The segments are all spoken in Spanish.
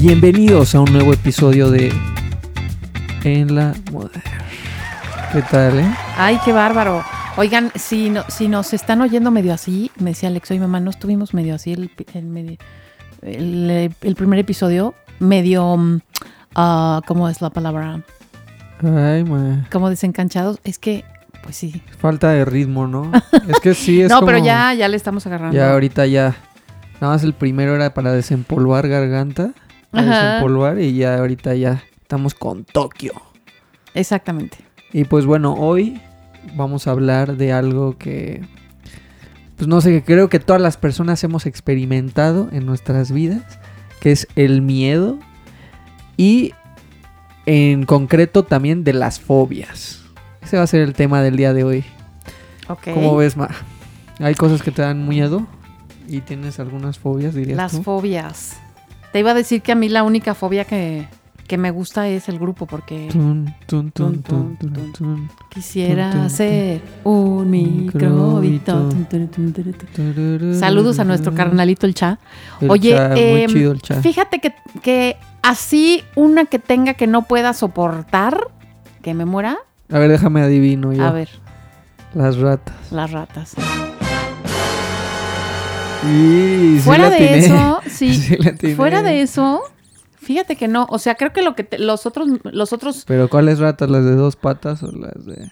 Bienvenidos a un nuevo episodio de En la Moda. ¿Qué tal, eh? Ay, qué bárbaro. Oigan, si, no, si nos están oyendo medio así, me decía Alex, oye mamá, no estuvimos medio así el, el, el- el primer episodio, medio, ah, ¿cómo es la palabra? Ay, ma. Como desencanchados. Es que, pues sí. Falta de ritmo, ¿no? es que sí, es no, pero ya, ya le estamos agarrando. Ya ahorita ya. Nada más el primero era para desempolvar garganta. Ajá. desempolvar y ya ahorita ya estamos con Tokio. Exactamente. Y pues bueno, hoy vamos a hablar de algo que, pues no sé, creo que todas las personas hemos experimentado en nuestras vidas, que es el miedo y en concreto también de las fobias. Ese va a ser el tema del día de hoy. Ok. ¿Cómo ves, Ma? ¿Hay cosas que te dan miedo? ¿Y tienes algunas fobias, dirías Las tú? fobias. Te iba a decir que a mí la única fobia que, que me gusta es el grupo porque Tun, tun, Tun, quisiera ser un microbito. Saludos a nuestro carnalito el Cha. El Oye, cha, muy em, chido el cha. fíjate que, que así una que tenga que no pueda soportar, que me muera, A ver, déjame adivino yo. a ver, Las ratas. las ratas. Y sí Fuera la de eso, sí, Sí la atiné. fuera de eso, fíjate que no, o sea, creo que lo que te- los otros, los otros, Pero ¿cuáles ratas? ¿Las de dos patas o las de...?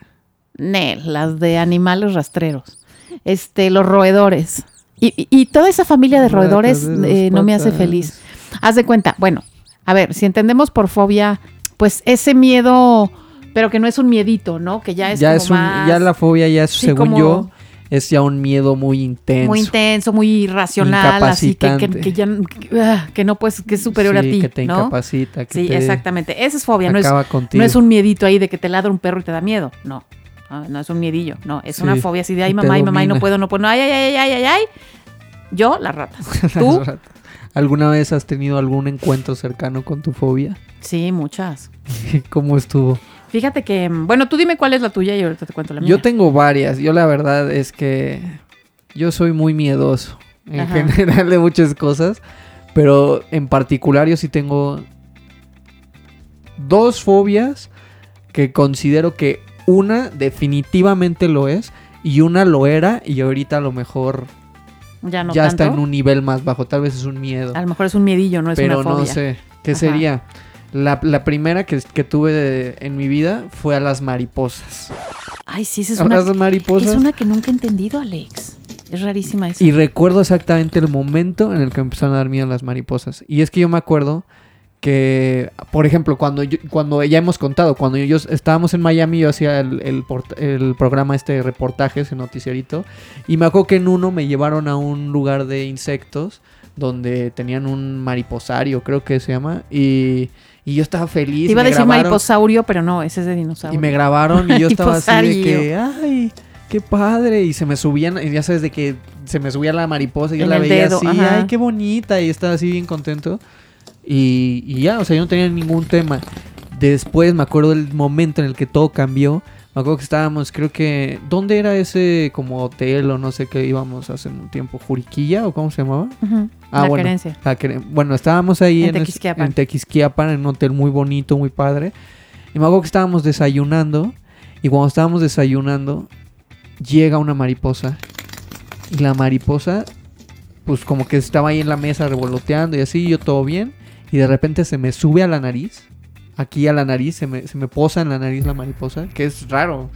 Nel, las de animales rastreros, este, los roedores. Y, y- y toda esa familia de roedores de eh, no me hace feliz. Haz de cuenta, bueno, a ver, si entendemos por fobia, pues ese miedo, pero que no es un miedito, ¿no? Que ya es ya como es un, más, ya la fobia ya es, sí, según como- yo, es ya un miedo muy intenso. muy intenso, muy irracional, así que, que, ya que, ah, que no pues que es superior a ti, que te ¿no? incapacita, que Sí, te exactamente. Esa es fobia, no es, no es un miedito ahí de que te ladra un perro y te da miedo. No. No, no es un miedillo. No, es Sí, una fobia así de ay mamá, ay mamá, y no puedo, no puedo. no, Ay, ay, ay, ay, ay, ay. Yo, las ratas. Las ¿Tú? ratas. ¿Alguna vez has tenido algún encuentro cercano con tu fobia? Sí, muchas. ¿Cómo estuvo? Fíjate que, mm, bueno, tú dime cuál es la tuya y ahorita te cuento la mía. Yo tengo varias. Yo la verdad es que yo soy muy miedoso en Ajá. general de muchas cosas, pero en particular yo sí tengo dos fobias que considero que una definitivamente lo es y una lo era y ahorita a lo mejor ya no ya tanto. está en un nivel más bajo, tal vez es un miedo, A lo mejor es un miedillo, no es pero una fobia. no sé qué Ajá. sería. La, la primera que, que tuve de- en mi vida fue a las mariposas. Ay, sí, esa es una, las mariposas. es una que nunca he entendido, Alex. Es rarísima esa. Y recuerdo exactamente el momento en el que me empezaron a dar miedo las mariposas. Y es que yo me acuerdo que, por ejemplo, cuando, yo- cuando ya hemos contado, cuando yo estábamos en Miami, yo hacía el, el, programa este de reportajes, el noticiarito. Y me acuerdo que en uno me llevaron a un lugar de insectos donde tenían un mariposario, creo que se llama. Y, y yo estaba feliz. Te iba a decir grabaron- mariposaurio, pero no, ese es de dinosaurio. y me grabaron y yo estaba así de que, ay, qué padre. Y se me subían, ya sabes, de que se me subía la mariposa y yo En la veía dedo, así, ajá. ay, qué bonita. Y estaba así bien contento. Y, y ya, o sea, yo no tenía ningún tema. Después me acuerdo del momento en el que todo cambió. Me acuerdo que estábamos, creo que. ¿Dónde era ese como hotel o no sé qué íbamos hace un tiempo? ¿Juriquilla o cómo se llamaba? Ujú, Ah, la bueno. querencia. La bueno, estábamos ahí En en, es- Tequisquiapan. en Tequisquiapan, en un hotel muy bonito, muy padre. Y me acuerdo que estábamos desayunando. Y cuando estábamos desayunando, llega una mariposa. Y la mariposa, pues como que estaba ahí en la mesa revoloteando y así, yo todo bien. Y de repente se me sube a la nariz. Aquí a la nariz, se me, se me posa en la nariz la mariposa, que es raro.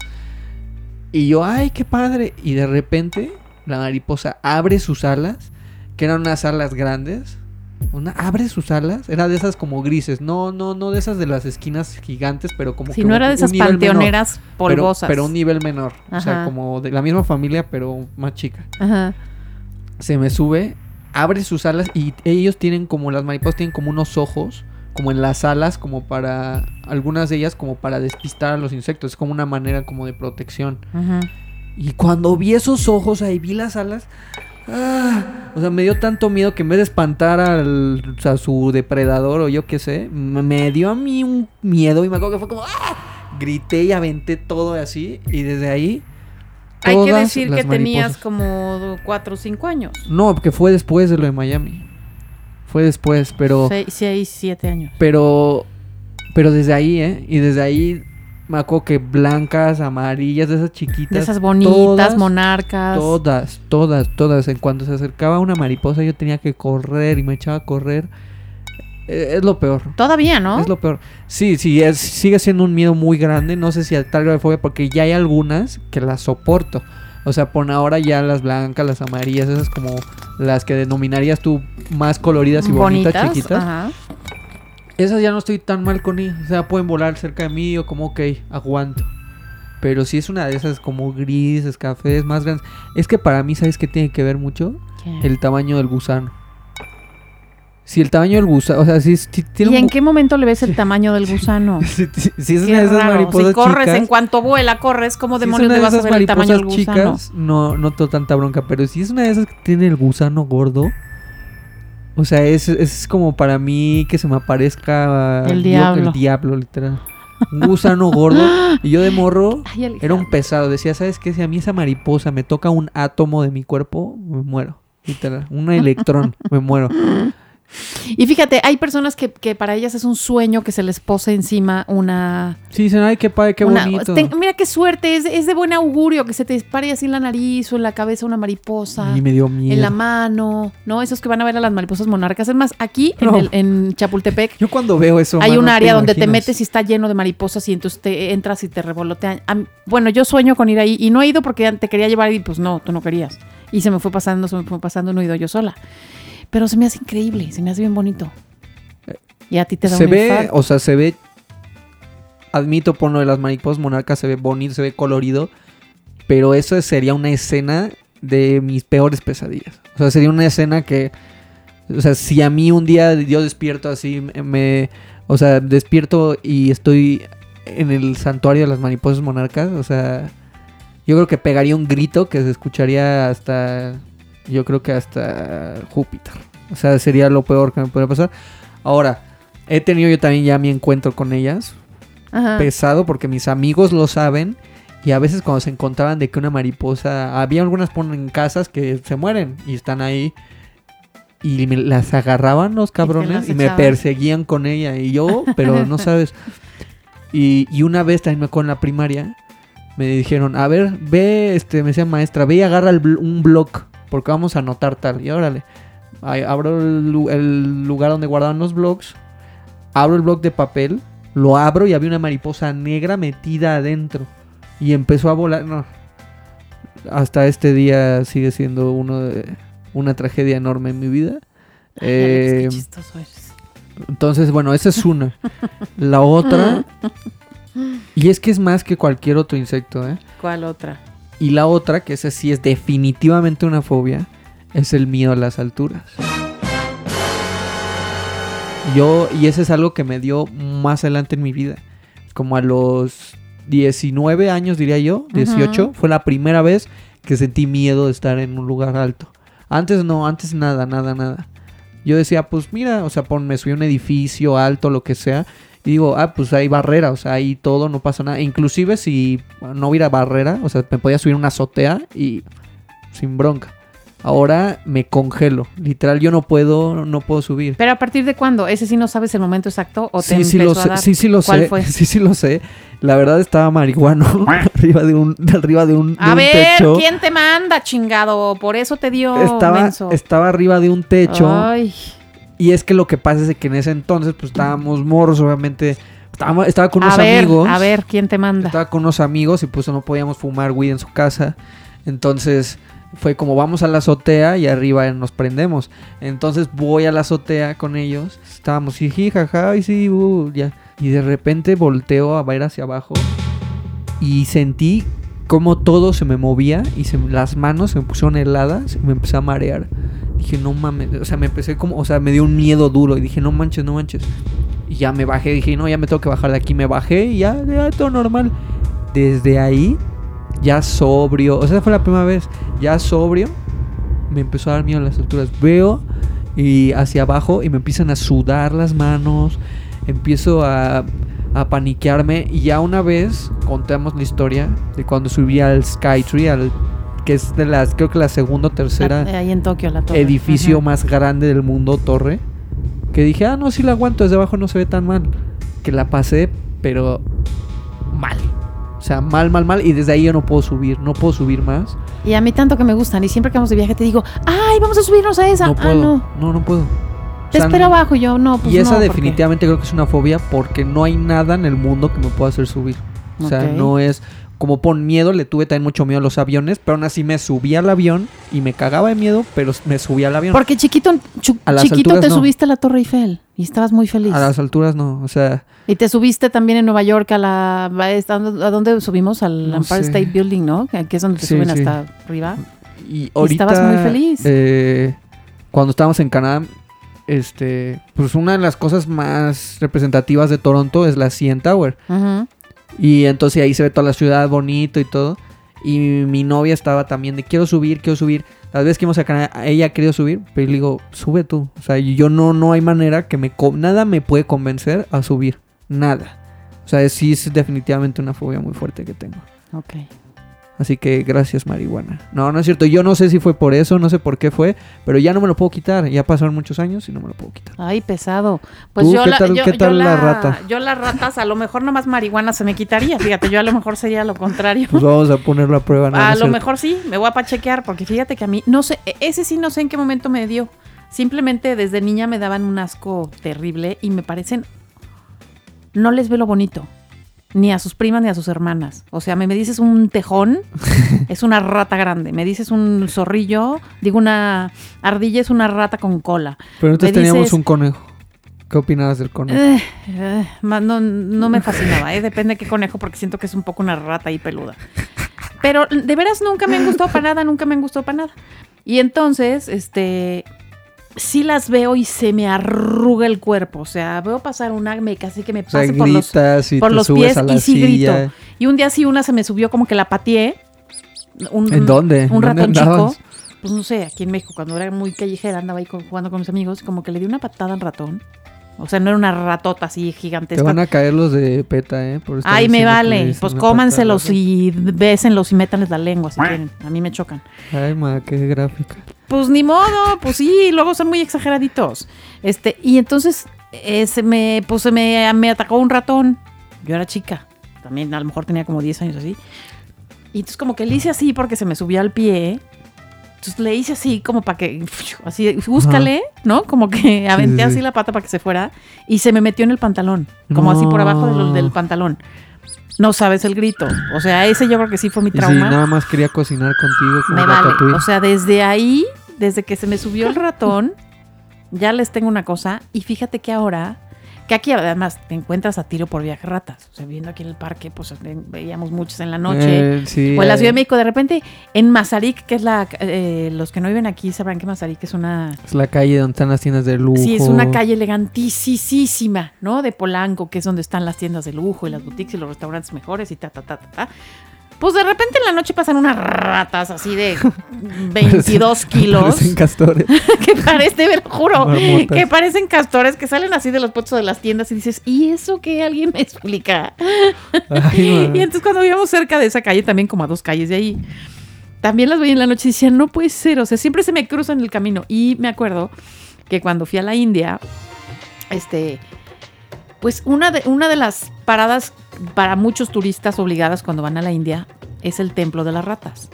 Y yo, ay, qué padre. Y de repente la mariposa abre sus alas, que eran unas alas grandes. Una, abre sus alas, era de esas como grises, no, no, no de esas de las esquinas gigantes, pero como Si como no era de esas menor. panteoneras Pero- polvosas. Pero, un nivel menor. O sea, como de la misma familia, pero más chica. Ajá. se me sube, abre sus alas y ellos tienen como, las mariposas tienen como unos ojos, como en las alas, como para, algunas de ellas como para despistar a los insectos, es como una manera como de protección. Ujú. Y cuando vi esos ojos ahí, vi las alas. ah, o sea, me dio tanto miedo que en vez de espantar al, a su depredador o yo qué sé, me, dio a mí un miedo y me acuerdo que fue como. ¡ah! Grité y aventé todo así. Y desde ahí. Hay que decir que tenías como 4 o 5 años. No, porque fue después de lo de Miami. Fue después, pero. 6, 7 años. Pero. Pero desde ahí, ¿eh? Y desde ahí. Me acuerdo que blancas, amarillas, de esas chiquitas. De esas bonitas, todas, monarcas. Todas, todas, todas. En cuanto se acercaba una mariposa, yo tenía que correr y me echaba a correr. Eh, Es lo peor. Todavía, ¿no? Es lo peor. Sí, sí, es, sigue siendo un miedo muy grande. No sé si a tal fobia, porque ya hay algunas que las soporto. O sea, por ahora ya las blancas, las amarillas, esas como las que denominarías tú más coloridas y bonitas, chiquitas. Ajá. Esas ya no estoy tan mal con ellas. O sea, pueden volar cerca de mí o como, ok, aguanto. Pero si es una de esas como grises, cafés, más grandes. Es que para mí, ¿sabes qué tiene que ver mucho? ¿Qué? El tamaño del gusano. Si el tamaño del gusano, o sea, si, si tiene ¿Y en un- qué momento le ves el tamaño del gusano? si, si es una de esas mariposas Si corres, chicas, en cuanto vuela, corres, ¿cómo si es demonios una le de vas a ver el tamaño del gusano? chicas, no, no tengo tanta bronca, pero si es una de esas que tiene el gusano gordo, o sea, es, es como para mí que se me aparezca El diablo. el diablo, literal. Un gusano gordo. Y yo de morro Ay, era un pesado. Decía, ¿sabes qué? Si a mí esa mariposa me toca un átomo de mi cuerpo, me muero. Literal. Un electrón, me muero. Y fíjate, hay personas que, que para ellas es un sueño que se les pose encima una... Sí, dicen, ay, qué padre, qué una- bonito. ten- mira qué suerte, es, es de buen augurio que se te pare así en la nariz o en la cabeza una mariposa. Y me dio miedo. En la mano, ¿no? Esos que van a ver a las mariposas monarcas. Es más, aquí en, el- en Chapultepec Yo cuando veo eso. hay mano, un te área donde te metes y está lleno de mariposas y entonces te entras y te revolotean. Bueno, yo sueño con ir ahí y no he ido porque te quería llevar y pues no, tú no querías. Y se me fue pasando, se me fue pasando, no he ido yo sola. Pero se me hace increíble, se me hace bien bonito. Y a ti te da Se un ve, infarto. o sea, se ve. Admito por lo de las mariposas monarcas, se ve bonito, se ve colorido. Pero eso sería una escena de mis peores pesadillas. O sea, sería una escena que. O sea, si a mí un día yo despierto así, me- me. O sea, despierto y estoy en el santuario de las mariposas monarcas. O sea, yo creo que pegaría un grito que se escucharía hasta. Yo creo que hasta Júpiter. O sea, sería lo peor que me podría pasar. Ahora, he tenido yo también ya mi encuentro con ellas. Ajá. Pesado porque mis amigos lo saben. Y a veces cuando se encontraban de que una mariposa... Había algunas ponen en casas que se mueren y están ahí. Y me las agarraban los cabrones y, me perseguían con ella. Y yo, pero no sabes. Y, y una vez también me acuerdo en la primaria. Me dijeron, a ver, ve, este, me decía maestra, ve y agarra el bl- un blog. Porque vamos a anotar tal. Y órale. Abro el, lu- el lugar donde guardaban los blogs. Abro el blog de papel. Lo abro y había una mariposa negra metida adentro. Y empezó a volar. No. Hasta este día sigue siendo uno de, una tragedia enorme en mi vida. Ay, qué Eh, chistoso eres. entonces, bueno, esa es una. La otra. Y es que es más que cualquier otro insecto, ¿eh? ¿Cuál otra? Y la otra, que esa sí es definitivamente una fobia, es el miedo a las alturas. Yo, y ese es algo que me dio más adelante en mi vida. Como a los 19 años, diría yo, 18, Ujú. fue la primera vez que sentí miedo de estar en un lugar alto. Antes no, antes nada, nada, nada. Yo decía, pues mira, o sea, pon, me subí a un edificio alto, lo que sea. Y digo, ah, pues hay barrera, o sea, ahí todo, no pasa nada. Inclusive si no hubiera barrera, o sea, me podía subir una azotea y sin bronca. Ahora me congelo. Literal, yo no puedo, no puedo subir. Pero a partir de cuándo? ¿Ese sí no sabes el momento exacto? ¿O te Sí, sí lo a sé, dar? sí, sí lo ¿Cuál sé. fue? Sí, sí lo sé. La verdad estaba marihuano arriba de un, de arriba de un, de A un ver, techo. ¿quién te manda, chingado? Por eso te dio Estaba, menso. estaba arriba de un techo. Ay, Y es que lo que pasa es que en ese entonces, pues estábamos morros, obviamente. Estaba, estaba con unos a ver, amigos. a ver, ¿quién te manda? Estaba con unos amigos y pues no podíamos fumar weed en su casa. Entonces fue como vamos a la azotea y arriba nos prendemos. Entonces voy a la azotea con ellos. Estábamos jiji, jaja, y sí, uh, ya. Y de repente volteo a ver hacia abajo y sentí como todo se me movía y se, las manos se me pusieron heladas y me empecé a marear. Dije, no mames, o sea, me empecé como, o sea, me dio un miedo duro y dije, no manches, no manches. Y ya me bajé, dije, no, ya me tengo que bajar de aquí, me bajé y ya, ya todo normal. Desde ahí, ya sobrio, o sea, fue la primera vez, ya sobrio, me empezó a dar miedo las alturas. Veo y hacia abajo y me empiezan a sudar las manos, empiezo a, a paniquearme y ya una vez contamos la historia de cuando subí al Skytree, al que es de las, creo que la segunda o tercera Ah, Ahí en Tokio, la torre. edificio Ajá. más grande del mundo, torre, que dije, ah, no, sí la aguanto, desde abajo no se ve tan mal. Que la pasé, pero mal. O sea, mal, mal, mal. Y desde ahí yo no puedo subir, no puedo subir más. Y a mí tanto que me gustan. Y siempre que vamos de viaje te digo, ay, vamos a subirnos a esa. No ah, puedo. no. no, no puedo. Te O sea, espero no- abajo. Yo, no, pues y esa no, definitivamente creo que es una fobia porque no hay nada en el mundo que me pueda hacer subir. O sea, no es como por miedo, le tuve también mucho miedo a los aviones, pero aún así me subí al avión y me cagaba de miedo, pero me subí al avión. Porque chiquito, A las chiquito alturas te no. subiste a la Torre Eiffel y estabas muy feliz. A las alturas no, o sea, Y te subiste también en Nueva York a la... ¿A dónde subimos? Al No Empire sé. State Building, ¿no? Que es donde te Sí, suben sí. hasta arriba. y ahorita estabas muy feliz. eh, cuando estábamos en Canadá, este, pues una de las cosas más representativas de Toronto es la CN Tower. Ujú. Y entonces ahí se ve toda la ciudad bonito y todo. Y mi novia estaba también de quiero subir, quiero subir. Las veces que íbamos a Canadá, ella ha subir, pero le digo, sube tú. O sea, yo no, no hay manera que me... Nada me puede convencer a subir. Nada. O sea, sí es definitivamente una fobia muy fuerte que tengo. Ok. Así que gracias, marihuana. No, no es cierto. Yo no sé si fue por eso, no sé por qué fue, pero ya no me lo puedo quitar. Ya pasaron muchos años y no me lo puedo quitar. Ay, pesado. Pues ¿Tú yo qué la, tal- yo, qué yo tal la rata? Yo las ratas, a lo mejor nomás marihuana se me quitaría. Fíjate, yo a lo mejor sería lo contrario. Pues vamos a ponerlo a prueba. no, a lo cierto. mejor sí, me voy a pachequear, porque fíjate que a mí, no sé, e- ese sí no sé en qué momento me dio. Simplemente desde niña me daban un asco terrible y me parecen. No les veo lo bonito. Ni a sus primas ni a sus hermanas. O sea, me, me dices un tejón, es una rata grande. Me dices un zorrillo, digo una ardilla, es una rata con cola. Pero entonces teníamos un conejo. ¿Qué opinabas del conejo? Eh, eh, no, no me fascinaba, ¿eh? depende de qué conejo, porque siento que es un poco una rata ahí peluda. Pero de veras nunca me han gustado para nada, nunca me han gustado para nada. Y entonces, este, sí las veo y se me arruga el cuerpo. O sea, veo pasar una, me casi que me o sea, pase por los, y por pies y sí silla. grito. Y un día sí una se me subió como que la pateé. Un, ¿En dónde? Un ¿Dónde ratón andabas? chico. Pues no sé, aquí en México, cuando era muy callejera, andaba ahí jugando con mis amigos, como que le di una patada al ratón. O sea, no era una ratota así Te gigantesca. van a caer los de PETA, ¿eh? Por Ay, me vale. Pues cómanselos y bésenlos y métanles la lengua si quieren. A mí me chocan. Ay, ma, qué gráfica. Pues ni modo, pues sí, luego son muy exageraditos. Este, y entonces eh, se me, pues se me, me atacó un ratón. Yo era chica, también a lo mejor tenía como 10 años así. Y entonces como que le hice así porque se me subió al pie. Entonces le hice así como para que, así, búscale, ¿no? Como que aventé sí, así sí. la pata para que se fuera y se me metió en el pantalón, como así por abajo del, del pantalón. No sabes el grito. O sea, ese yo creo que sí fue mi Y si trauma. nada más quería cocinar contigo. como Me vale. Ratatouille. O sea, desde ahí, desde que se me subió el ratón, ya les tengo una cosa. Y fíjate que ahora, que aquí además te encuentras a tiro por viaje ratas. O sea, viendo aquí en el parque, pues ve- veíamos muchos en la noche. Eh, sí, o en la Ciudad de México, de repente, en Mazarik, que es la. eh, los que no viven aquí sabrán que Mazarik es una. Es la calle donde están las tiendas de lujo. Sí, es una calle elegantísima, ¿no? De Polanco, que es donde están las tiendas de lujo y las boutiques y los restaurantes mejores y ta, ta, ta, ta, ta. Pues de repente en la noche pasan unas ratas así de 22 kilos. Parecen castores. que parecen, te lo juro, Marmotas. que parecen castores que salen así de los puestos de las tiendas y dices, ¿y eso qué? ¿Alguien me explica? Ay. Y entonces cuando vivíamos cerca de esa calle, también como a dos calles de ahí, también las veía en la noche y decían, no puede ser, o sea, siempre se me cruzan el camino. Y me acuerdo que cuando fui a la India, este, pues una de, una de las paradas para muchos turistas obligadas cuando van a la India es el templo de las ratas.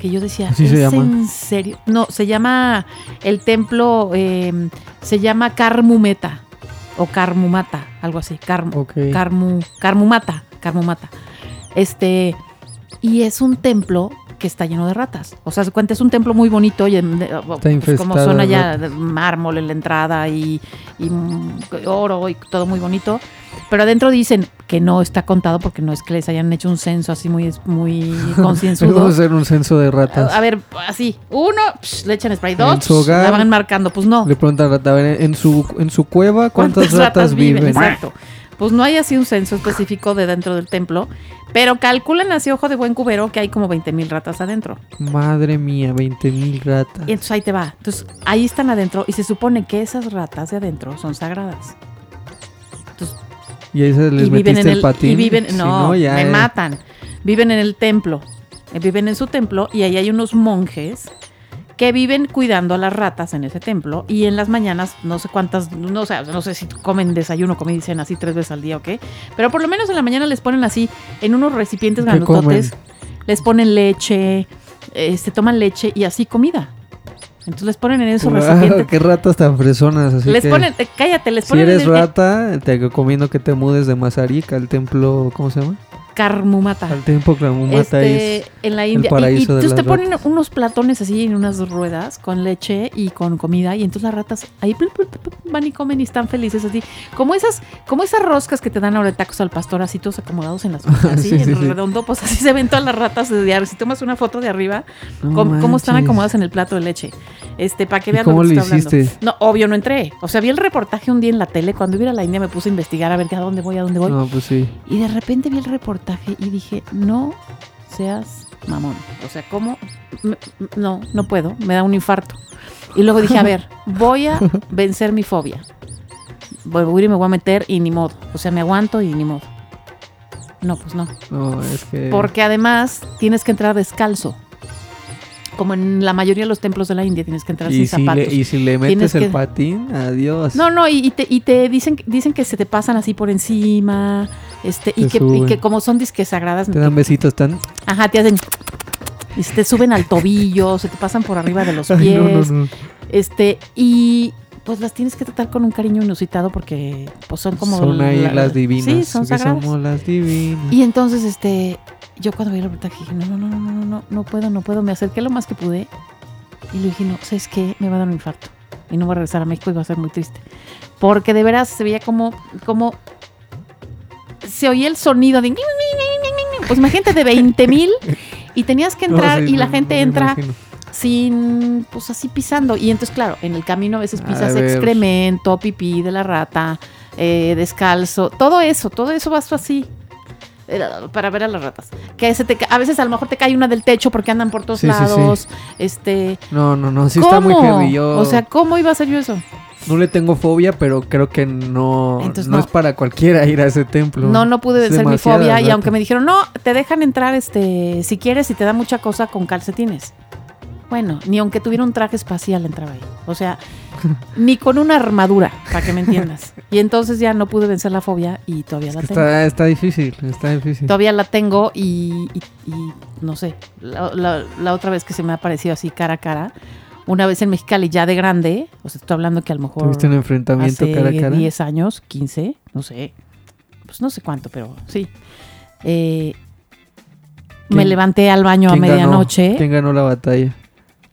Que yo decía, ¿Así se ¿es llama? en serio? No, se llama el templo, eh, se llama Karmumeta o Karmumata, algo así, Karm, Ok. Karmu, Karmumata, Karmumata. Este, y es un templo que está lleno de ratas. O sea, se cuenta, es un templo muy bonito y en- de- pues, como son allá de mármol en la entrada y, y, mm, oro y todo muy bonito. Pero adentro dicen que no está contado porque no es que les hayan hecho un censo así muy, muy Vamos concienzudo. a hacer un censo de ratas. A, ver, así, uno, psh, le echan spray, dos, psh, la van marcando, pues no. Le preguntan a la rata, a ver, en su, en su cueva, ¿cuántas, ratas, viven? Exacto. Pues no hay así un censo específico de dentro del templo, pero calculan así, ojo de buen cubero, que hay como 20 mil ratas adentro. Madre mía, 20 mil ratas. Y entonces ahí te va. Entonces ahí están adentro y se supone que esas ratas de adentro son sagradas. Entonces, Y ahí se les y viven en el, el patín. y viven Si no, ya me matan. Viven en el templo. Eh, Viven en su templo y ahí hay unos monjes que viven cuidando a las ratas en ese templo y en las mañanas no sé cuántas, no, o sea, no sé si comen desayuno, comida y cena así tres veces al día o qué, pero por lo menos en la mañana les ponen así en unos recipientes ¿Qué grandototes, comen? les ponen leche, este toman leche y así comida. Entonces les ponen en esos Wow, recipientes. qué ratas tan fresonas. Así Les que, ponen, eh, cállate, les Si ponen eres en- en rata, te recomiendo que te mudes de Mazarica al templo, ¿cómo se llama? Carmumata. Al templo Clamumata este, en la India. Y- y, de entonces te ponen unos platones así en unas ruedas con leche y con comida y entonces las ratas ahí plup, plup, plup, van y comen y están felices así. Como esas, como esas roscas que te dan ahora de tacos al pastor así todos acomodados en las así Sí, sí, en sí. redondo, pues así se ven todas las ratas desde arriba. Si tomas una foto de arriba, No cómo, cómo están acomodadas en el plato de leche. Este, para que ¿Y vean cómo lo que le estoy hablando. hiciste? No, obvio no entré. O sea, vi el reportaje un día en la tele. Cuando iba a la India me puse a investigar a ver a dónde voy, a dónde voy. No, pues sí. Y de repente vi el reportaje y dije, no seas mamón. O sea, ¿cómo? No, no puedo, me da un infarto. Y luego dije, a ver, voy a vencer mi fobia. Voy a ir y me voy a meter y ni modo. O sea, me aguanto y ni modo. No, pues no. No, es que. Porque además tienes que entrar descalzo. Como en la mayoría de los templos de la India tienes que entrar y sin si, zapatos. le, y si le Tienes metes el que- patín, adiós. No, no, y, y te, y te dicen, dicen que se te pasan así por encima, este, y que, y suben. que como son disques sagradas, Te dan besitos tan. Ajá, te hacen. Y se te suben al tobillo, se te pasan por arriba de los Ay, pies. no, no, no. Este, y pues las tienes que tratar con un cariño inusitado porque pues son como. son ahí la- las divinas. Sí, son sagradas. somos las divinas. Y entonces, este, yo cuando vi el reportaje dije, no, no, no, no, no, no, no puedo, no puedo. Me acerqué lo más que pude y le dije, no, ¿sabes qué? Me va a dar un infarto. Y no voy a regresar a México y va a ser muy triste. Porque de veras se veía como, como se oía el sonido de... Pues imagínate de 20 mil y tenías que No, entrar sí, y la no, gente entra sin, pues así pisando. Y entonces, claro, en el camino a veces pisas excremento, pipí de la rata, eh, descalzo, todo eso, todo eso vas así. Para ver a las ratas. Que se te a veces a lo mejor te cae una del techo porque andan por todos Sí, sí, sí. lados. Este. No, no, no. Sí ¿cómo? está muy heavy. Yo O sea, ¿cómo iba a ser yo eso? no le tengo fobia, pero creo que no, Entonces, no, no. es para cualquiera ir a ese templo. No, no pude vencer mi fobia. Y aunque me dijeron, no, te dejan entrar este, si quieres y te da mucha cosa con calcetines. Bueno, ni aunque tuviera un traje espacial entraba ahí. O sea, ni con una armadura, para que me entiendas. Y entonces ya no pude vencer la fobia y todavía la tengo. Está, está difícil, está difícil. Todavía la tengo y, y- y no sé, la, la- la otra vez que se me ha aparecido así cara a cara, una vez en Mexicali ya de grande, o sea, estoy hablando que a lo mejor ¿Tuviste un enfrentamiento hace cara a cara? 10 años, 15, no sé, pues no sé cuánto, pero sí. Eh, me ¿Quién- levanté al baño a medianoche, ¿Quién ganó la batalla?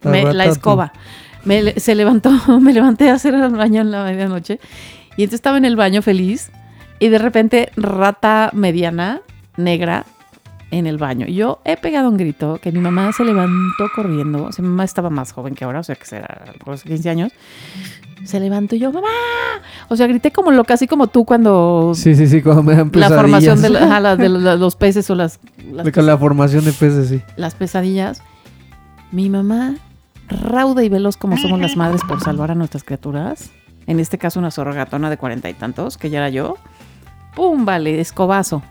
me- rata la tú? Me, se levantó, me levanté a hacer el baño en la medianoche y entonces estaba en el baño feliz y de repente rata mediana, negra, en el baño. Yo he pegado un grito que mi mamá se levantó corriendo. O sea, mi mamá estaba más joven que ahora, o sea, que será los 15 años. Se levantó y yo, ¡mamá! O sea, grité como lo casi como tú cuando Sí, sí, sí, cuando me dan la formación de, pesadillas. la- la- de la- los peces o las, las, Con la formación de peces, sí. las pesadillas. Mi mamá, rauda y veloz como somos las madres por salvar a nuestras criaturas, en este caso una zorrogatona de cuarenta y tantos, que ya era yo, ¡pum! Vale, escobazo.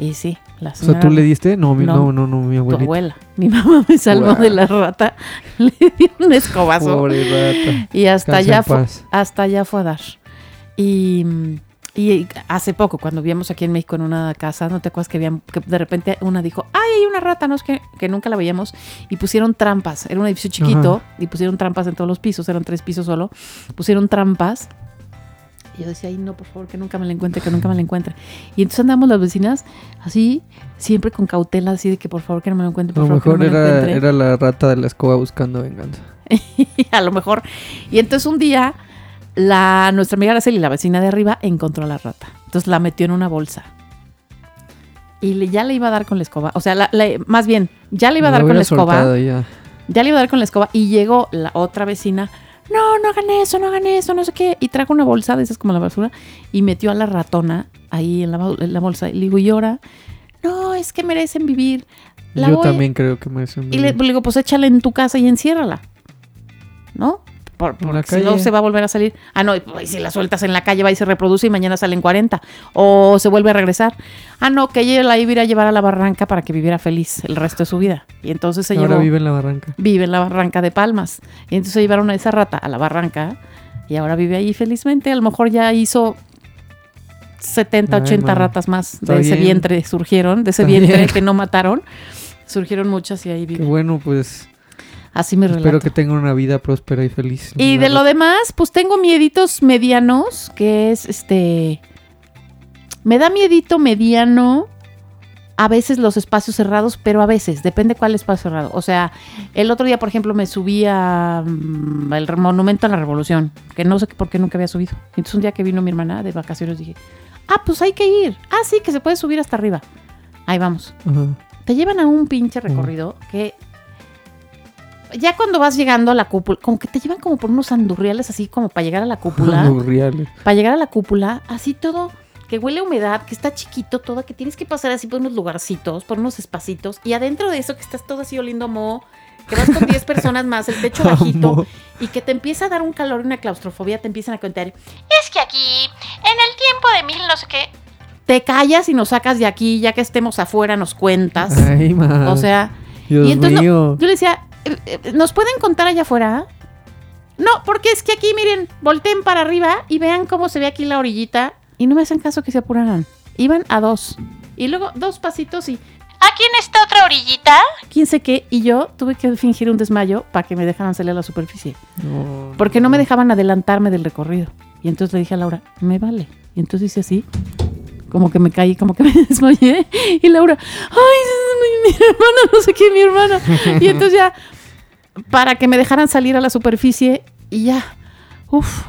Y sí, la O sea, señora... ¿tú le diste? No, mi, No. no, no, no, mi tu abuelita. abuela. Mi mamá me salvó de la rata, le dio un escobazo Pobre rata. y hasta allá, fue, hasta allá fue a dar. Y, y hace poco, cuando vivíamos aquí en México en una casa, ¿no te acuerdas que, habían, que de repente una dijo, ¡ay, hay una rata! No es que, que nunca la veíamos. Y pusieron trampas. Era un edificio chiquito y pusieron trampas en todos los pisos, eran tres pisos solo. Pusieron trampas Y yo decía, ay, no, por favor, que nunca me la encuentre, que nunca me la encuentre. Y entonces andamos las vecinas así, siempre con cautela, así de que por favor que no me la encuentre, A por lo favor que mejor me la era, encuentre. era la rata de la escoba buscando venganza. a lo mejor. Y entonces un día, la, nuestra amiga Araceli, la vecina de arriba, encontró a la rata. Entonces la metió en una bolsa. Y le- ya le iba a dar con la escoba. O sea, la- la- más bien, ya le iba a dar con la escoba. ya. Ya le iba a dar con la escoba. Y llegó la otra vecina. No, no hagan eso, no hagan eso, no sé qué. Y trajo una bolsa de esas como la basura. Y metió a la ratona ahí en la, bol- en la bolsa. Y le digo, y ahora, no, es que merecen vivir. La Yo voy- también creo que me hacen y le, le digo, pues échala en tu casa y enciérrala. ¿No? Por, porque si no se va a volver a salir. Ah, no, y pues, si la sueltas en la calle va y se reproduce y mañana salen 40. O se vuelve a regresar. Ah, no, que ella la iba a llevar a la barranca para que viviera feliz el resto de su vida. Y entonces se Ahora llevó. vive en la barranca. Vive en la barranca de Palmas. Y entonces se llevaron a esa rata a la barranca. Y ahora vive ahí felizmente. A lo mejor ya hizo 70, Ay, 80 mano. ratas más Está de ese bien. vientre surgieron. De ese Está vientre bien. que no mataron. Surgieron muchas y ahí Qué vive. bueno, pues Así me relato. espero que tengan una vida próspera y feliz. Y de lo demás, pues tengo mieditos medianos, que es este. Me da miedito mediano a veces los espacios cerrados, pero a veces, depende cuál espacio cerrado. O sea, el otro día, por ejemplo, me subí a mm, el Monumento a la Revolución, que no sé por qué nunca había subido. Entonces un día que vino mi hermana de vacaciones dije, ah, pues hay que ir. Ah, sí, que se puede subir hasta arriba. Ahí vamos te llevan a un pinche recorrido que ya cuando vas llegando a la cúpula, como que te llevan como por unos andurriales así como para llegar a la cúpula, reales. para llegar a la cúpula, así todo que huele a humedad, que está chiquito todo, que tienes que pasar así por unos lugarcitos, por unos espacitos y adentro de eso que estás todo así oliendo a moho, que vas con 10 personas más, el techo bajito Amo. y que te empieza a dar un calor y una claustrofobia, te empiezan a contar, es que aquí, en el tiempo de mil no sé qué, te callas y nos sacas de aquí, ya que estemos afuera nos cuentas. Ay. O sea, Dios y entonces no- yo le decía, ¿nos pueden contar allá afuera? No, porque es que aquí, miren, volteen para arriba y vean cómo se ve aquí la orillita. Y no me hacen caso que se apuraran. Iban a dos. Y luego dos pasitos y. ¿Aquí en esta otra orillita? ¿Quién sé qué? Y yo tuve que fingir un desmayo para que me dejaran salir a la superficie. No, Porque no me dejaban adelantarme del recorrido. Y entonces le dije a Laura, me vale. Y entonces hice así, como que me caí, como que me desmayé. Y Laura, ay, mi, mi hermana, no sé qué, mi hermana. Y entonces ya, para que me dejaran salir a la superficie y ya, uff.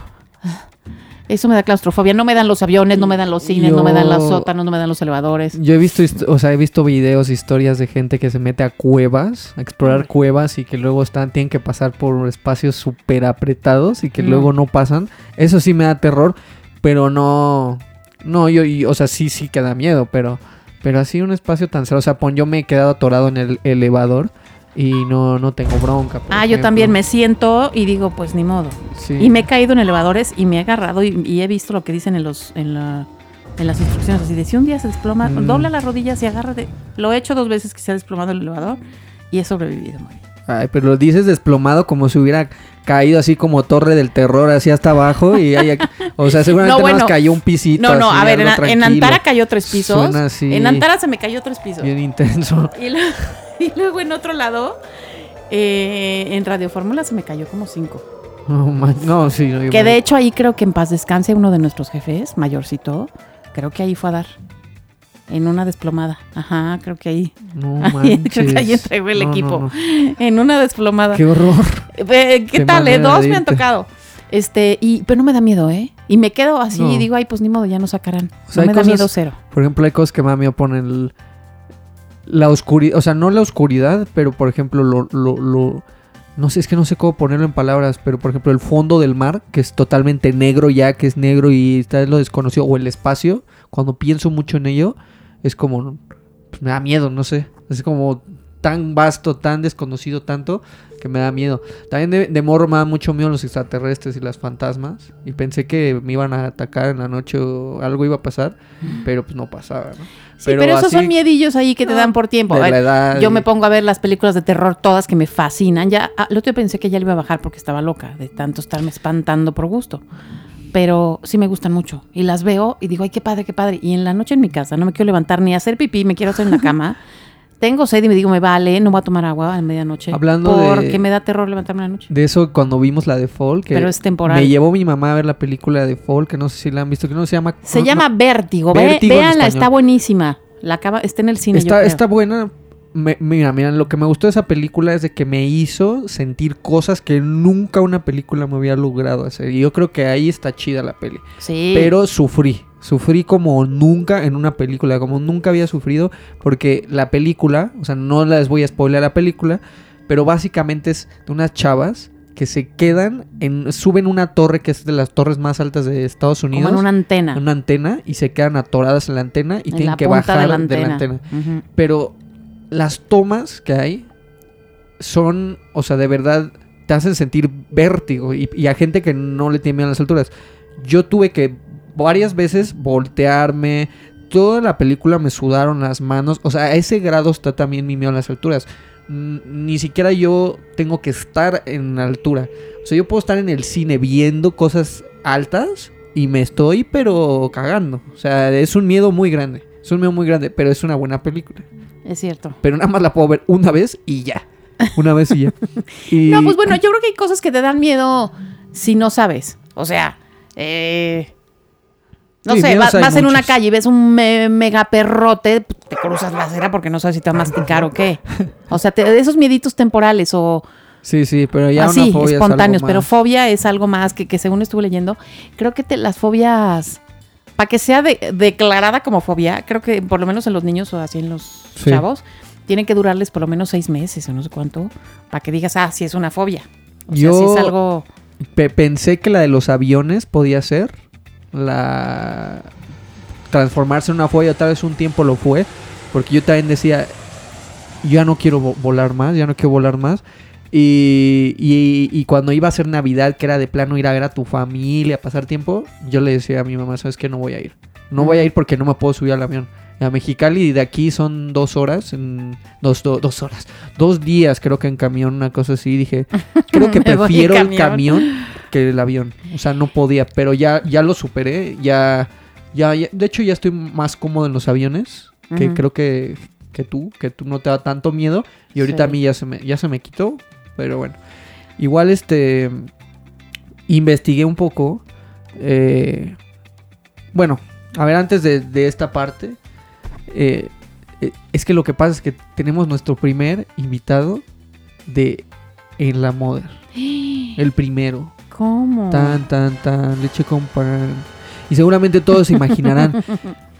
Eso me da claustrofobia. No me dan los aviones, no me dan los cines, no me dan los sótanos, no me dan los elevadores. Yo he visto, o sea, he visto videos, historias de gente que se mete a cuevas, a explorar cuevas y que luego están, tienen que pasar por espacios súper apretados y que luego no pasan. Eso sí me da terror, pero no, no, yo, o sea, sí, sí que da miedo, pero, pero así un espacio tan cerrado, o sea, pon, yo me he quedado atorado en el elevador y no, no tengo bronca. Ah, yo también me siento y digo, pues ni modo. Sí. Y me he caído en elevadores y me he agarrado y, y he visto lo que dicen en los en, la, en las instrucciones. Así de si un día se desploma, Mm. dobla las rodillas y agárrate. Lo he hecho dos veces que se ha desplomado el elevador y he sobrevivido. muy bien. Ay, pero lo dices desplomado como si hubiera caído así como torre del terror, así hasta abajo. y hay O sea, seguramente No, cayó un pisito. No, no, así, a ver, en, en. Antara cayó tres pisos. Suena así. En Antara se me cayó tres pisos. Bien intenso. Y, lo- y luego en otro lado, eh, en Radio Fórmula se me cayó como cinco. No, no, sí. no, Que de hecho ahí creo que en paz descanse uno de nuestros jefes, mayorcito, creo que ahí fue a dar. En una desplomada. Ajá, creo que ahí. No Ahí, creo que ahí entregó el No, no, equipo. no. En una desplomada. Qué horror. Eh, ¿Qué Qué tal? eh? Dos me han tocado. Este, y, pero no me da miedo, ¿eh? Y me quedo así No. y digo, ay, pues ni modo, ya nos sacarán. O sea, no me da miedo cero. Por ejemplo, hay cosas que más me ponen el- la oscuridad. O sea, no la oscuridad, pero por ejemplo, lo, lo, lo- No sé, es que no sé cómo ponerlo en palabras, pero por ejemplo, el fondo del mar, que es totalmente negro ya, que es negro y está lo desconocido, o el espacio, cuando pienso mucho en ello, es como. pues, me da miedo, no sé. Es como tan vasto, tan desconocido tanto, que me da miedo. También de, de morro me da mucho miedo los extraterrestres y las fantasmas. Y pensé que me iban a atacar en la noche o algo iba a pasar, pero pues no pasaba, ¿no? Sí, pero, esos así, son miedillos ahí que te dan por tiempo. de A ver, la edad yo me pongo a ver las películas de terror todas que me fascinan. Ya, ah, el otro día pensé que ya le iba a bajar porque estaba loca de tanto estarme espantando por gusto. Pero sí me gustan mucho. Y las veo y digo, ay, qué padre, qué padre. Y en la noche en mi casa no me quiero levantar ni hacer pipí, me quiero hacer en la cama. tengo sed y me digo, me vale, no voy a tomar agua a medianoche. Hablando de- Porque me da terror levantarme en la noche. De eso cuando vimos la de Fall, que Pero es temporal. me llevó mi mamá a ver la película de Fall, que no sé si la han visto, que no se llama... Se no- llama no- Vértigo. Vértigo véanla, está buenísima. La acaba, está en el cine. yo Está, creo. está buena. Me- mira, mira, lo que me gustó de esa película es de que me hizo sentir cosas que nunca una película me había logrado hacer. Y yo creo que ahí está chida la peli. Sí. Pero sufrí. Sufrí como nunca en una película, como nunca había sufrido, porque la película, o sea, no les voy a spoiler la película, pero básicamente es de unas chavas que se quedan en, suben una torre que es de las torres más altas de Estados como Unidos, en una antena. una antena, y se quedan atoradas en la antena y en tienen que bajar de la antena. Pero las tomas que hay son, o sea, de verdad te hacen sentir vértigo y, a gente que no le tiene miedo a las alturas. Yo tuve que varias veces voltearme, toda la película me sudaron las manos, o sea, a ese grado está también mi miedo a las alturas. Ni siquiera yo tengo que estar en altura. O sea, yo puedo estar en el cine viendo cosas altas y me estoy pero cagando. O sea, es un miedo muy grande. Es un miedo muy grande, pero es una buena película. Es cierto. Pero nada más la puedo ver una vez y ya. Una vez y ya. Y- No, pues bueno, yo creo que hay cosas que te dan miedo si no sabes. O sea, eh, no Sí, sé, vas, en una calle y ves un me- mega perrote, te cruzas la acera porque no sabes si te va a masticar o qué. O sea, te- esos mieditos temporales o Sí, sí, pero ya así, una fobia es algo espontáneos. Pero fobia es algo más que, que según estuve leyendo, creo que te, las fobias, para que sea de- declarada como fobia, creo que por lo menos en los niños o así en los Sí. chavos, tienen que durarles por lo menos seis meses o no sé cuánto, para que digas, ah, sí es una fobia. O sea, Yo- sí es algo... Pe- pensé que la de los aviones podía ser la transformarse en una fobia, tal vez un tiempo lo fue, porque yo también decía, ya no quiero vo- volar más, ya no quiero volar más. Y, y- y cuando iba a ser Navidad, que era de plano ir a ver a tu familia, pasar tiempo, yo le decía a mi mamá, sabes que no voy a ir. No voy a ir porque no me puedo subir al avión. A Mexicali de aquí son dos horas, en, dos, do- dos horas, dos días creo que en camión, una cosa así. Dije, creo que prefiero el camión. que el avión. O sea, no podía, pero ya, ya lo superé. Ya, ya, ya- de hecho, ya estoy más cómodo en los aviones. Que creo que, que tú, que tú no te da tanto miedo. Y ahorita Sí. a mí ya se me, ya se me quitó. Pero bueno. Igual este. Investigué un poco. eh, bueno, a ver, antes de, de esta parte. eh, eh, es que lo que pasa es que tenemos nuestro primer invitado de En la Moda. El primero. ¿Cómo? Tan, tan, tan, leche con pan. Y seguramente todos se imaginarán,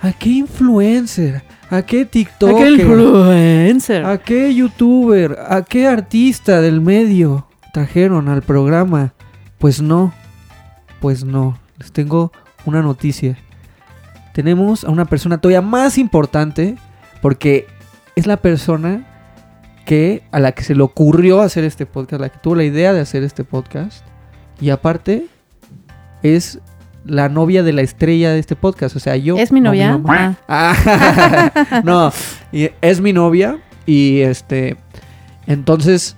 ¿a qué influencer? ¿A qué TikToker? Aquel influencer. ¿A qué youtuber? ¿A qué artista del medio trajeron al programa? Pues no, pues no. Les tengo una noticia. Tenemos a una persona todavía más importante porque es la persona que a la que se le ocurrió hacer este podcast, la que tuvo la idea de hacer este podcast. Y aparte es la novia de la estrella de este podcast, o sea, yo. ¿Es mi no novia? mamá. Ah. Ah, no, y es mi novia y este, entonces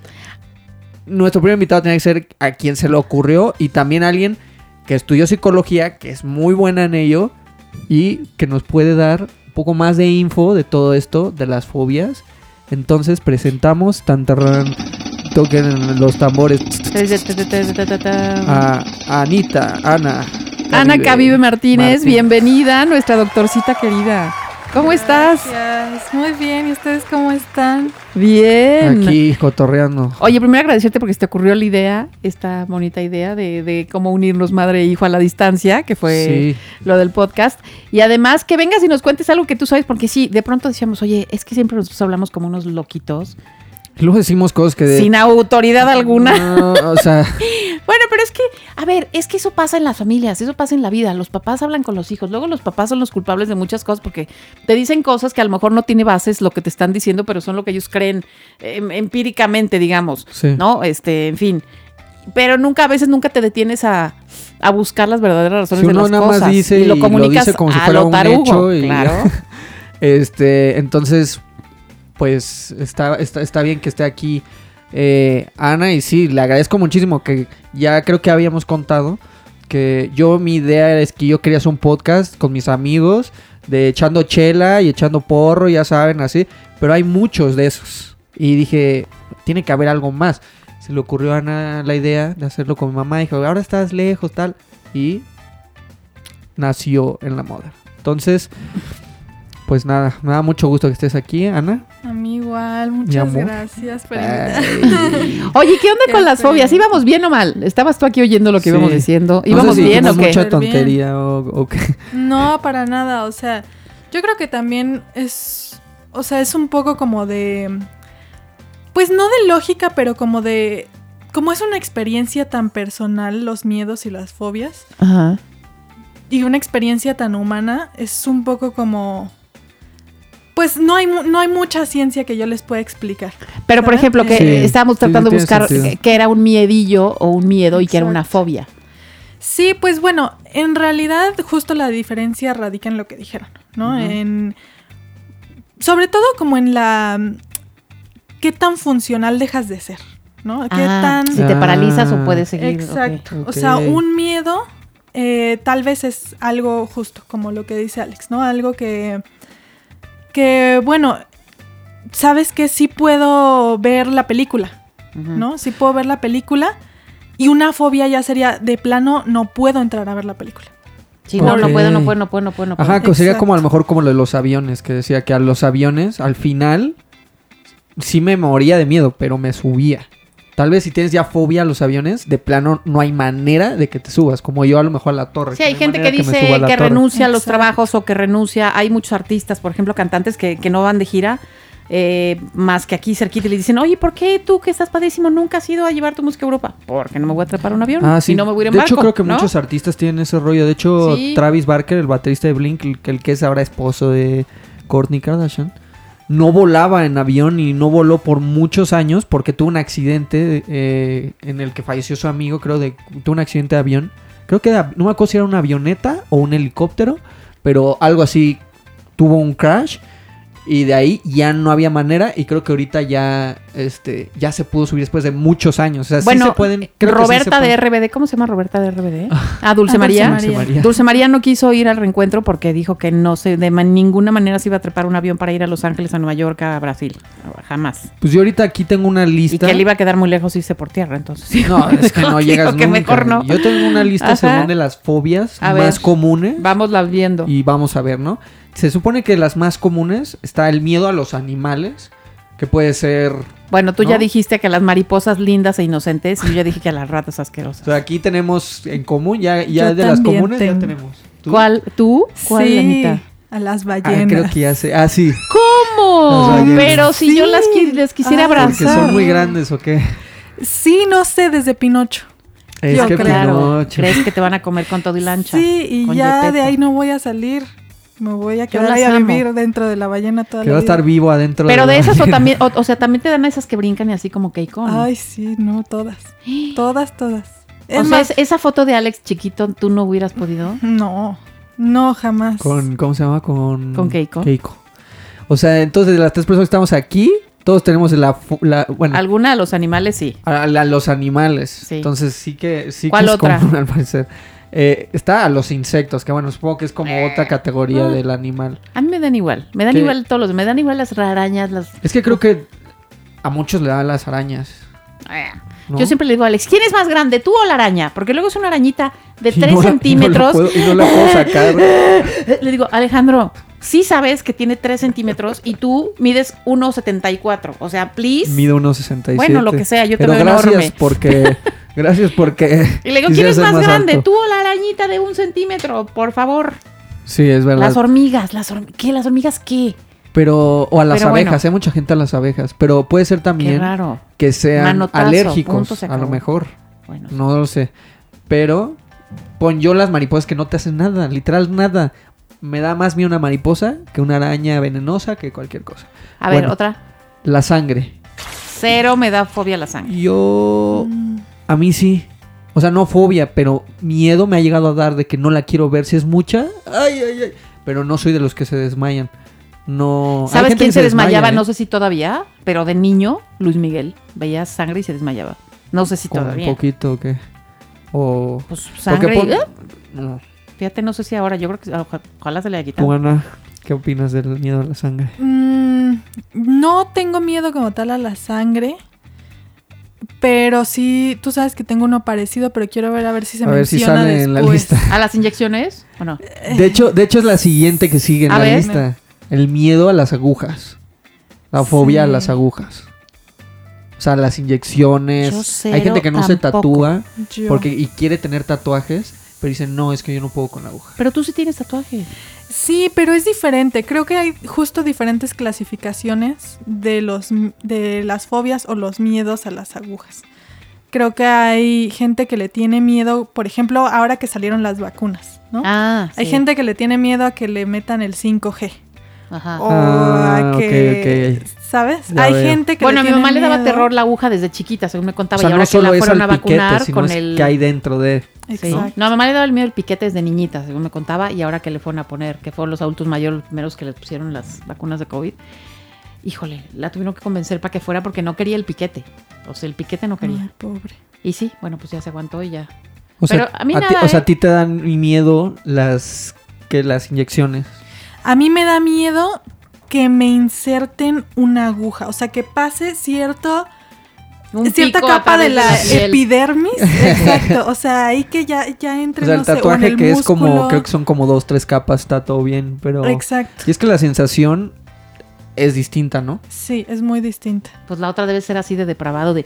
nuestro primer invitado tiene que ser a quien se le ocurrió y también alguien que estudió psicología, que es muy buena en ello y que nos puede dar un poco más de info de todo esto, de las fobias. Entonces presentamos, tan tarran, toquen los tambores a Anita, Ana. Ana Cavive Martínez, bienvenida, nuestra doctorcita querida. ¿Cómo estás? Gracias. Muy bien. ¿Y ustedes cómo están? Bien. Aquí cotorreando. Oye, primero agradecerte porque se te ocurrió la idea, esta bonita idea de, de cómo unirnos madre e hijo a la distancia, que fue Sí. lo del podcast. Y además que vengas y nos cuentes algo que tú sabes, porque sí, de pronto decíamos, oye, es que siempre nosotros hablamos como unos loquitos, Luego decimos cosas que de... sin autoridad alguna. No, o sea, Bueno, pero es que, a ver, es que eso pasa en las familias, eso pasa en la vida. Los papás hablan con los hijos, luego los papás son los culpables de muchas cosas porque te dicen cosas que a lo mejor no tiene bases lo que te están diciendo, pero son lo que ellos creen em, empíricamente, digamos. Sí. ¿No? Este, en fin. Pero nunca, a veces nunca te detienes a, a buscar las verdaderas razones Si de uno las nada más cosas. dice y lo y lo comunicas dice como si a fuera lo un hecho y- claro. este, entonces, pues está, está, está bien que esté aquí eh, Ana y sí, le agradezco muchísimo que ya creo que habíamos contado que yo mi idea es que yo quería hacer un podcast con mis amigos de echando chela y echando porro, ya saben, así. Pero hay muchos de esos. Y dije, tiene que haber algo más. Se le ocurrió a Ana la idea de hacerlo con mi mamá. Dijo, ahora estás lejos, tal. Y nació en la moda. Entonces, pues nada, me da mucho gusto que estés aquí, Ana. A mí igual, muchas gracias por. Oye, ¿qué onda con las fobias? ¿Íbamos bien o mal? ¿Estabas tú aquí oyendo lo que Sí. íbamos diciendo? No sé ¿Íbamos si bien o qué? mucha tontería o, o qué. No, para nada. O sea, yo creo que también es. O sea, es un poco como de. Pues no de lógica, pero como de. Como es una experiencia tan personal, los miedos y las fobias, Ajá. y una experiencia tan humana, es un poco como. Pues no hay, mu- no hay mucha ciencia que yo les pueda explicar. Pero, por ejemplo, que Sí, estábamos tratando sí, de buscar que era un miedillo o un miedo y que era una fobia. Sí, pues bueno, en realidad justo la diferencia radica en lo que dijeron, ¿no? En sobre todo como en la qué tan funcional dejas de ser, ¿no? Qué Ah, tan si te Ah. paralizas o puedes seguir. exacto. O sea, un miedo eh, tal vez es algo justo, como lo que dice Alex, ¿no? Algo que que bueno, sabes que sí puedo ver la película. ¿no? Sí puedo ver la película. Y una fobia ya sería de plano, no puedo entrar a ver la película. Sí, no, no puedo, no puedo, no puedo, no puedo. No puedo. Ajá, que sería como a lo mejor como lo de los aviones, que decía que a los aviones, al final, sí me moría de miedo, pero me subía. Tal vez si tienes ya fobia a los aviones, de plano no hay manera de que te subas, como yo a lo mejor a la torre. Sí, hay no gente que dice que, renuncia a los Exacto. trabajos o que renuncia. Hay muchos artistas, por ejemplo, cantantes que, que no van de gira, eh, más que aquí cerquita y le dicen, oye, ¿por qué tú que estás padrísimo nunca has ido a llevar tu música a Europa? Porque no me voy a trepar a un avión Ah, sí. y no me voy a ir en de barco. hecho, creo que ¿no? muchos artistas tienen ese rollo. De hecho, Sí. Travis Barker, el baterista de Blink, el, que- el que es ahora esposo de Kourtney Kardashian, no volaba en avión y no voló por muchos años porque tuvo un accidente eh, en el que falleció su amigo, creo, de tuvo un accidente de avión. Creo que era- no me acuerdo si era una avioneta o un helicóptero, pero algo así tuvo un crash y de ahí ya no había manera y creo que ahorita ya este ya se pudo subir después de muchos años. O sea, sí Bueno, se pueden creo que sí se Roberta de pueden- RBD, ¿cómo se llama Roberta de RBD? Ah, Dulce Ah, Dulce María. María. Dulce María. Dulce María no quiso ir al reencuentro porque dijo que no se de ninguna manera se iba a trepar un avión para ir a Los Ángeles, a Nueva York, a Brasil. Jamás. Pues yo ahorita aquí tengo una Y lista. que le iba a quedar muy lejos irse por tierra, entonces. No, es que no llegas que nunca. mejor no. Yo tengo una lista Ajá. según de las fobias A más ver. comunes Vámoslas viendo. y vamos a ver, ¿no? Se supone que las más comunes está el miedo a los animales, que puede ser, o Bueno, tú ya dijiste que las mariposas lindas e inocentes y yo ya dije que a las ratas asquerosas. sea, aquí tenemos en común ya ya de las comunes ya tenemos. ¿Tú? ¿Cuál? ¿Tú? ¿Cuál, sí, Anita? a las Ah, ballenas. creo que ya sé. Ah, sí. ¿Cómo? Pero si Sí. yo las qui- les quisiera Porque abrazar. son muy grandes o qué. Sí, no sé, desde Pinocho. Es Yo que creo. Claro, Pinocho. crees que te van a comer con todo y lancha. Sí, y ya Gepetto. de ahí no voy a salir. Me voy a quedar ahí a vivir dentro de la ballena toda Que la va a vida. estar vivo adentro Pero de la- esas o también, o, o sea, también te dan esas que brincan y así como Keiko. ¿no? Ay, sí, no, todas. Todas, todas. o Es sea, más, es- esa foto de Alex chiquito, ¿tú no hubieras podido? no, no, jamás. Con, ¿cómo se llama? Con... Con Keiko. O sea, entonces de las tres personas que estamos aquí, todos tenemos la... bueno, Alguna de los animales sí. a, a los animales. Sí. Entonces sí que... Sí ¿Cuál que es otra? común, al parecer. Eh, está a los insectos, que bueno, supongo que es como Eh. otra categoría del animal. A mí me dan igual. Me dan ¿Qué? igual todos los. Me dan igual las arañas, las. Es que creo que a muchos le dan las arañas. ¿no? Yo siempre le digo a Alex, ¿quién es más grande, tú o la araña? Porque luego es una arañita de Y 3 no la- centímetros. Y no, la puedo, y no la puedo sacar. Le digo, Alejandro, sí sabes que tiene 3 centímetros y tú mides 1,74. O sea, please. Mido 1.67. Bueno, lo que sea, yo te Pero veo gracias enorme. porque... Gracias porque... Y le digo, ¿quién es más, grande, alto. tú o la arañita de un centímetro? Por favor. Sí, es verdad. Las hormigas, las hormigas. ¿Qué? ¿Las hormigas qué? Pero, o a las Pero bueno. abejas, hay mucha gente a las abejas, pero puede ser también raro. que sean Manotazo, alérgicos, a lo mejor, Bueno, no lo sé. Pero pon yo las mariposas que no te hacen nada, literal nada. Me da más miedo una mariposa que una araña venenosa que cualquier cosa. a ver, Bueno. otra. La sangre. Cero me da fobia a la sangre. Yo Mm, a mí sí. O sea, no fobia, pero miedo me ha llegado a dar de que no la quiero ver si es mucha. Ay, ay, ay. Pero no soy de los que se desmayan. No. ¿Sabes gente quién que se, desmayaba? desmaya, ¿eh? No sé si todavía, pero de niño, Luis Miguel. Veía sangre y se desmayaba. No sé si Con todavía. un poquito o qué. O Pues sangre. pon- y- no. Fíjate, no sé si ahora, yo creo que oja- ojalá se le haya quitado. Ana, ¿qué opinas del miedo a la sangre? Mm, no tengo miedo como tal a la sangre. Pero sí, tú sabes que tengo uno parecido, pero quiero ver a ver si se A ver si menciona sale en la después. lista. ¿A las inyecciones o no? De hecho, de hecho es la siguiente que sigue en A la ver. lista. El miedo a las agujas. La fobia a las agujas. O sea, las inyecciones. Yo Hay cero gente que no se tatúa Yo- porque y quiere tener tatuajes, pero dice, "No, es que yo no puedo con la aguja." Pero tú sí tienes tatuaje. Sí, pero es diferente. Creo que hay justo diferentes clasificaciones de los de las fobias o los miedos a las agujas. Creo que hay gente que le tiene miedo, por ejemplo, ahora que salieron las vacunas, ¿no? Ah, Hay gente que le tiene miedo a que le metan el 5G. Ajá. O Ah, a que. ¿sabes? Ya hay veo. gente que Bueno, a le mi tiene mamá le daba miedo. terror la aguja desde chiquita, según me contaba. O sea, y ahora no que solo la es fueron a piquete, vacunar sino con el... que hay dentro de Sí. No, a mi mamá le daba el miedo el piquete desde niñita, según me contaba, y ahora que le fueron a poner, que fueron los adultos mayores los primeros que les pusieron las vacunas de COVID, híjole, la tuvieron que convencer para que fuera porque no quería el piquete. O sea, el piquete no quería. Ay, pobre. Y sí, bueno, pues ya se aguantó y ya. O sea, Pero a mí ti, nada, o sea, a ti te dan miedo las que las inyecciones. A mí me da miedo que me inserten una aguja, o sea, que pase cierto Un cierta pico capa de la, piel. epidermis, exacto, o sea, ahí que ya ya entre O sea, el no sé, o en tatuaje el que es como creo que son como dos, tres capas, está todo bien, pero Exacto. y es que la sensación es distinta, ¿no? Sí, es muy distinta. Pues la otra debe ser así de depravado, de...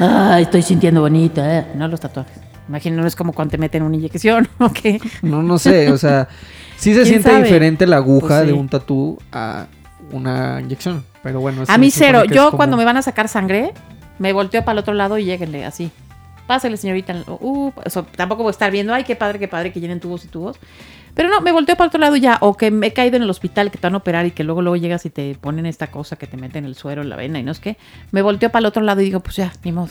Ah, estoy sintiendo bonita. eh". No los tatuajes. Imagino, no es como cuando te meten una inyección, ¿ok? No, no sé, o sea, sí se ¿Quién siente sabe? diferente la aguja Pues sí. de un tatú a una inyección, pero bueno. A mí cero. Yo como- cuando me van a sacar sangre, me volteo para el otro lado y lléguenle así. Pásale, señorita. Uh, o sea, tampoco voy a estar viendo, ay, qué padre, qué padre que llenen tubos y tubos. Pero no, me volteo para el otro lado ya. O que me he caído en el hospital que te van a operar y que luego luego llegas y te ponen esta cosa que te meten el suero en la vena y no es que. Me volteo para el otro lado y digo, pues ya, ni modo.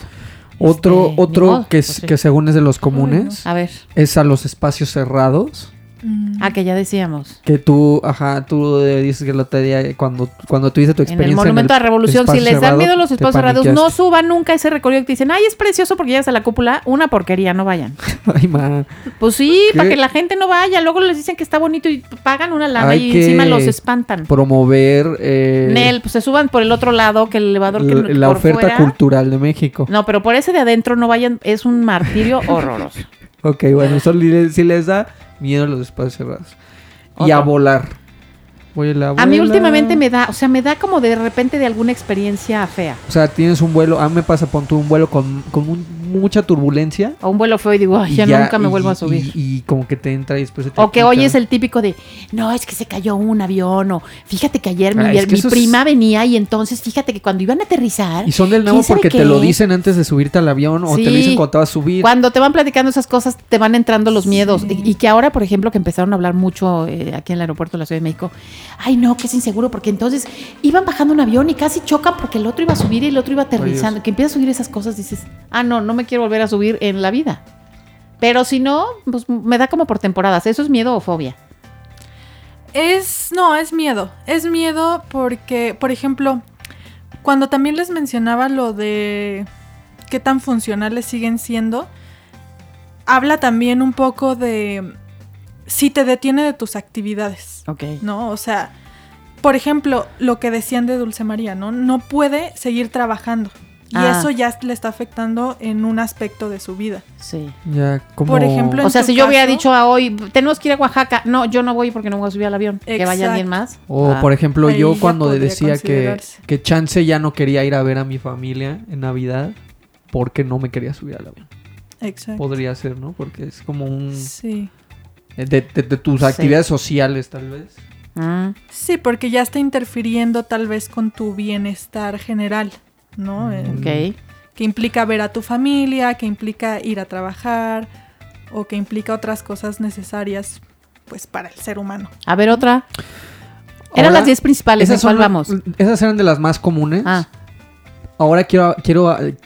Otro, Este, ni otro modo, que, es, pues sí. que según es de los comunes, A ver. es a los espacios cerrados. Mm. Ah, que ya decíamos. Que tú, ajá, tú eh, dices que el otro día, cuando, cuando tuviste tu En experiencia. el Monumento a la Revolución, si les dan miedo los espacios cerrados, no suban nunca ese recorrido que te dicen, ay, es precioso porque llegas a la cúpula. Una porquería, no vayan. Ay, ma. Pues sí, ¿Qué? para que la gente no vaya. Luego les dicen que está bonito y pagan una lana Hay y que encima los espantan. Promover eh, Nel, pues se suban por el otro lado que el elevador que la, la por oferta fuera- cultural de México. No, pero por ese de adentro no vayan, es un martirio horroroso. Ok, bueno, eso sí les da miedo a los espacios cerrados. Y a volar. Voy a, la A mí últimamente me da, o sea, me da como de repente de alguna experiencia fea. O sea, tienes un vuelo, a mí me pasa, pon tú un vuelo con, con un- mucha turbulencia. O un vuelo feo y digo, ay, y ya, nunca me y- vuelvo a subir. Y, como que te entra y después se te O que hoy es el típico de, no, es que se cayó un avión, o fíjate que ayer mi, Ah, es que mi eso es- prima venía y entonces fíjate que cuando iban a aterrizar, Y son del nuevo ¿quién sabe porque te lo dicen antes de subirte al avión o te lo dicen cuando te vas a subir. cuando te van platicando esas cosas, te van entrando los miedos. Y, y que ahora, por ejemplo, que empezaron a hablar mucho eh, aquí en el aeropuerto de la Ciudad de México, ay, no, que es inseguro, porque entonces iban bajando un avión y casi chocan porque el otro iba a subir y el otro iba aterrizando. Que empiezas a subir esas cosas, dices, ah, no, no me quiero volver a subir en la vida. Pero si no, pues me da como por temporadas. ¿Eso es miedo o fobia? Es, no, es miedo. Es miedo porque, por ejemplo, cuando también les mencionaba lo de qué tan funcionales siguen siendo, habla también un poco de si te detiene de tus actividades, Ok. ¿no? O sea, por ejemplo, lo que decían de Dulce María, ¿no? No puede seguir trabajando. Y Ah. eso ya le está afectando en un aspecto de su vida. Sí. Ya, como... Por ejemplo, O sea, si yo hubiera dicho a hoy, tenemos que ir a Oaxaca, no, yo no voy porque no voy a subir al avión. Que vaya alguien más. O Ah. por ejemplo, Ahí yo cuando decía que, que Chance ya no quería ir a ver a mi familia en Navidad porque no me quería subir al avión. Exacto. Podría ser, ¿no? Porque es como un... Sí. De, de- de tus Sí. actividades sociales, tal vez. Mm. Sí, porque ya está interfiriendo tal vez con tu bienestar general, ¿no? Eh, Ok. Que implica ver a tu familia, que implica ir a trabajar o que implica otras cosas necesarias pues para el ser humano. A ver, otra. Eran Ahora, las 10 principales, ¿en Esas, cuál vamos? esas eran de las más comunes. Ah, Ahora quiero, quiero eh,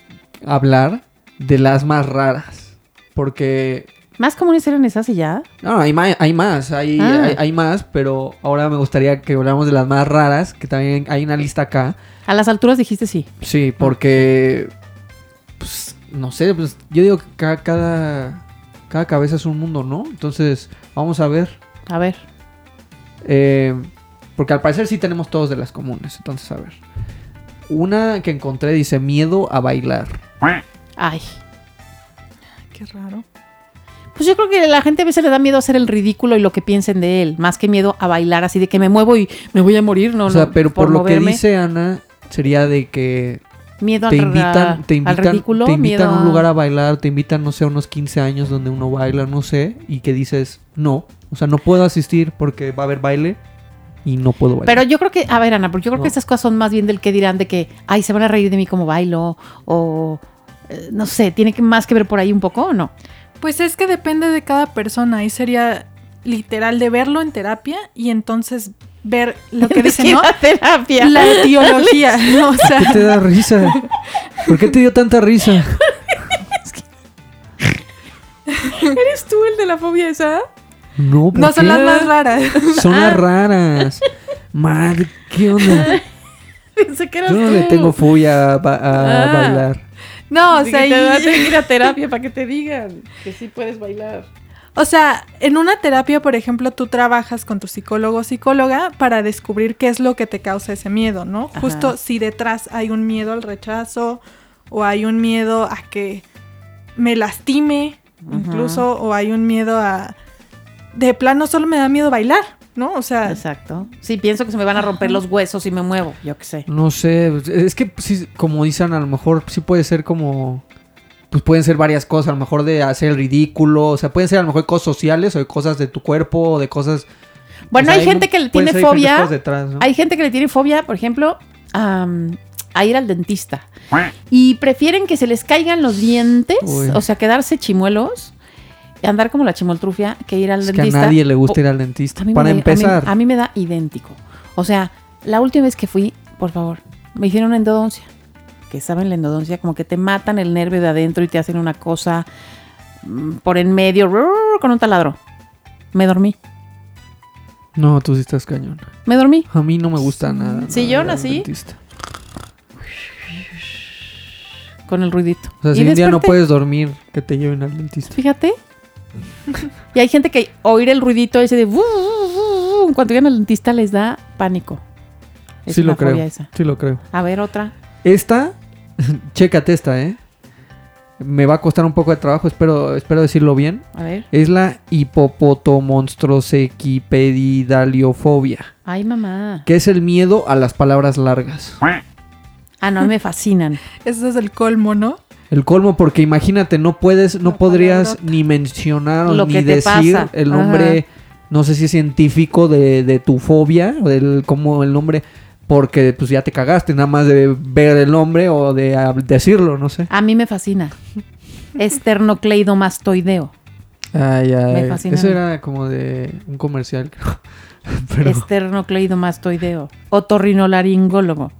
hablar de las más raras. Porque más comunes eran esas y ya. No, hay más, hay más, hay, Ah. hay, hay más, pero ahora me gustaría que habláramos de las más raras, que también hay una lista acá. A las alturas dijiste sí. Sí, porque, pues, no sé, pues yo digo que ca- cada, Cada cabeza es un mundo, ¿no? Entonces, vamos a ver. A ver. Eh, porque al parecer sí tenemos todos de las comunes. Entonces, a ver. Una que encontré dice miedo a bailar. Ay. Qué raro. Pues yo creo que la gente a veces le da miedo hacer el ridículo y lo que piensen de él, más que miedo a bailar así de que me muevo y me voy a morir, no, o sea, no, pero por, lo moverme. que dice Ana, sería de que miedo te al, invitan, te al invitan, ridículo, te invitan a un lugar a bailar, te invitan, no sé, a unos 15 años donde uno baila, no sé, y que dices, no, o sea, no puedo asistir porque va a haber baile y no puedo bailar. Pero yo creo que, a ver, Ana, porque yo creo No. que esas cosas son más bien del que dirán de que, ay, se van a reír de mí como bailo, o eh, no sé, tiene que más que ver por ahí un poco o no. Pues es que depende de cada persona. Ahí sería literal de verlo en terapia y entonces ver lo que dice, ¿no? terapia. La etiología, ¿no? O ¿Por qué te da risa? ¿Por qué te dio tanta risa? ¿eres tú el de la fobia esa? No, ¿por No son las más raras. Son las raras. Madre, ¿qué onda? Pensé que eras Yo no tú. le tengo fobia a, ba- a Ah. bailar. No, o sea, que te vas a y- ir a terapia para que te digan que sí puedes bailar. o sea, en una terapia, por ejemplo, tú trabajas con tu psicólogo o psicóloga para descubrir qué es lo que te causa ese miedo, ¿no? Ajá. Justo si detrás hay un miedo al rechazo o hay un miedo a que me lastime, Ajá. incluso, o hay un miedo a... De plano solo me da miedo bailar, ¿no? O sea, Exacto. Sí, pienso que se me van a romper los huesos si me muevo, yo qué sé. No sé, es que sí, como dicen, a lo mejor sí puede ser como... Pues pueden ser varias cosas, a lo mejor de hacer el ridículo, o sea, pueden ser a lo mejor cosas sociales o de cosas de tu cuerpo o de cosas... Bueno, o sea, hay gente que le tiene fobia. cosas detrás, ¿no? Hay gente que le tiene fobia, por ejemplo, a ir al dentista. Y prefieren que se les caigan los dientes, Uy. o sea, quedarse chimuelos, andar como la chimoltrufia, que ir al Es que a dentista. nadie le gusta O- ir al dentista. me Para da- a mí- empezar, A mí, me da idéntico. O sea, la última vez que fui, por favor, me hicieron endodoncia. Que saben la endodoncia, como que te matan el nervio de adentro y te hacen una cosa mm, por en medio, con un taladro. Me dormí. no, tú sí estás cañón. Me dormí. A mí no me gusta nada. Sí, yo nací. dentista. Con el ruidito. O sea, si un día no puedes dormir, que te lleven al dentista. Fíjate. y hay gente que oír el ruidito ese de... vu", cuando llegan al dentista les da pánico. Es sí lo creo. esa. Sí lo creo. A ver, otra. Esta, chécate esta, ¿eh? Me va a costar un poco de trabajo, espero, espero decirlo bien. A ver. Es la hipopotomonstrosecipedidaliofobia, Ay, mamá. que es el miedo a las palabras largas. Ah, no, me fascinan. ese es el colmo, ¿no? El colmo, porque imagínate, no puedes, no podrías ni mencionar Lo ni decir pasa. el nombre, no sé si es científico de, de tu fobia, o del, como el nombre, porque pues ya te cagaste, nada más de ver el nombre o de decirlo, no sé. A mí me fascina. Esternocleidomastoideo. Ay, ay. Me fascina. Eso era como de un comercial, creo. Pero Esternocleidomastoideo. Otorrinolaringólogo.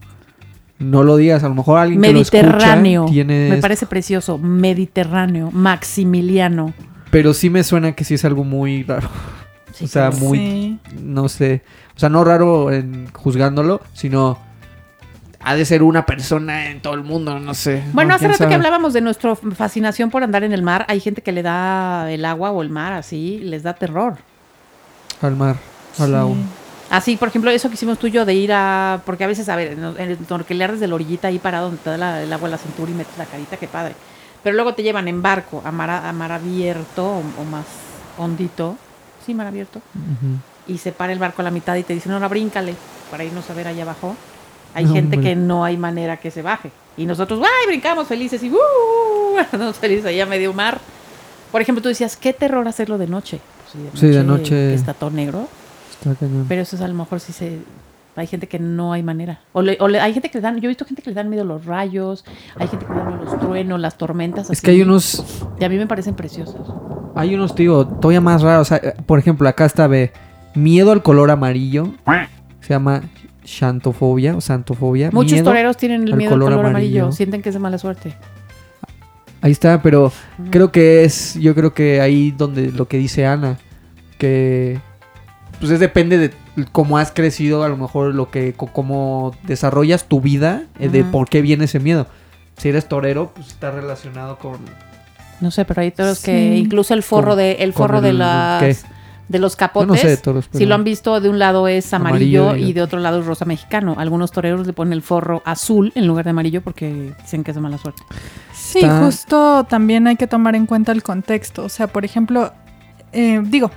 No lo digas, a lo mejor alguien que Mediterráneo. lo escucha tiene... Me parece precioso. Mediterráneo. Maximiliano. Pero sí me suena que sí es algo muy raro. Sí, o sea, muy... Sí. No sé. O sea, no raro en juzgándolo, sino... Ha de ser una persona en todo el mundo, no sé. Bueno, No, hace rato que hablábamos de nuestra fascinación por andar en el mar. Hay gente que le da el agua o el mar así, les da terror. Al mar, al Sí. agua. Así, por ejemplo, eso que hicimos tú y yo de ir a... Porque a veces, a ver, en el torquelear desde la orillita ahí parado donde te da la- el agua a la cintura y metes la carita, qué padre. Pero luego te llevan en barco a mar, a mar abierto o, o más hondito. Sí, mar abierto. Y se para el barco a la mitad y te dicen, ahora bríncale para irnos a ver allá abajo. Hay No, gente hombre. que no hay manera que se baje. Y nosotros, ¡ay! Brincamos felices y ¡uh! Nos felices allá a medio mar. Por ejemplo, tú decías, qué terror hacerlo de noche. Pues Sí, de noche. Está todo negro. Pero eso es a lo mejor sí se... Hay gente que no hay manera. O, le- o le- hay gente que le dan... Yo he visto gente que le dan miedo los rayos. Hay gente que le dan miedo los truenos, las tormentas. Es que hay unos... Y a mí me parecen preciosos. Hay unos, tío, todavía más raros. Eh, por ejemplo, acá está, ve, miedo al color amarillo. Se llama xantofobia o santofobia. Muchos Miedo- toreros tienen el miedo al color color amarillo. amarillo. Sienten que es de mala suerte. Ahí está, pero creo que es, yo creo que ahí donde lo que dice Ana, que pues es depende de cómo has crecido, a lo mejor lo que, co- cómo desarrollas tu vida, eh, de por qué viene ese miedo. Si eres torero, pues está relacionado con, No sé, pero hay toros que incluso el forro Con- de el forro de las ¿qué? de los capotes. no sé de toros, pero- Si lo han visto, de un lado es amarillo, Amarillo y- y de otro lado es rosa mexicano. Algunos toreros le ponen el forro azul en lugar de amarillo porque dicen que es de mala suerte. Sí, Está- justo también hay que tomar en cuenta el contexto. O sea, por ejemplo, eh, digo,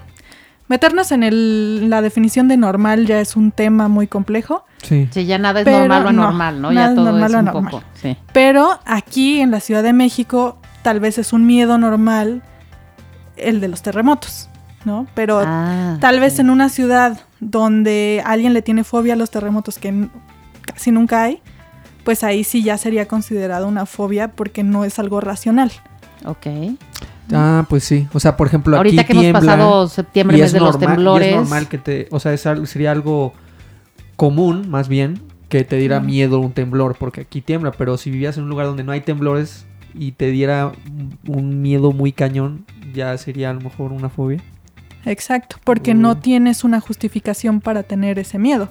meternos en el- la definición de normal ya es un tema muy complejo, Sí. Sí, ya nada es Pero normal o no, anormal, ¿no? Ya es todo normal es un poco. Sí. pero aquí en la Ciudad de México tal vez es un miedo normal el de los terremotos, ¿no? Pero Ah, tal vez en una ciudad donde alguien le tiene fobia a los terremotos que casi nunca hay, pues ahí sí ya sería considerado una fobia porque no es algo racional. Ok. Ah, pues sí. O sea, por ejemplo, Ahorita aquí que hemos tiembla pasado septiembre, y mes es de los y temblores. es normal que te, o sea, es sería algo común, más bien, que te diera miedo un temblor, porque aquí tiembla, pero si vivías en un lugar donde no hay temblores y te diera un- miedo muy cañón, ya sería a lo mejor una fobia. Exacto, porque Mm. no tienes una justificación para tener ese miedo.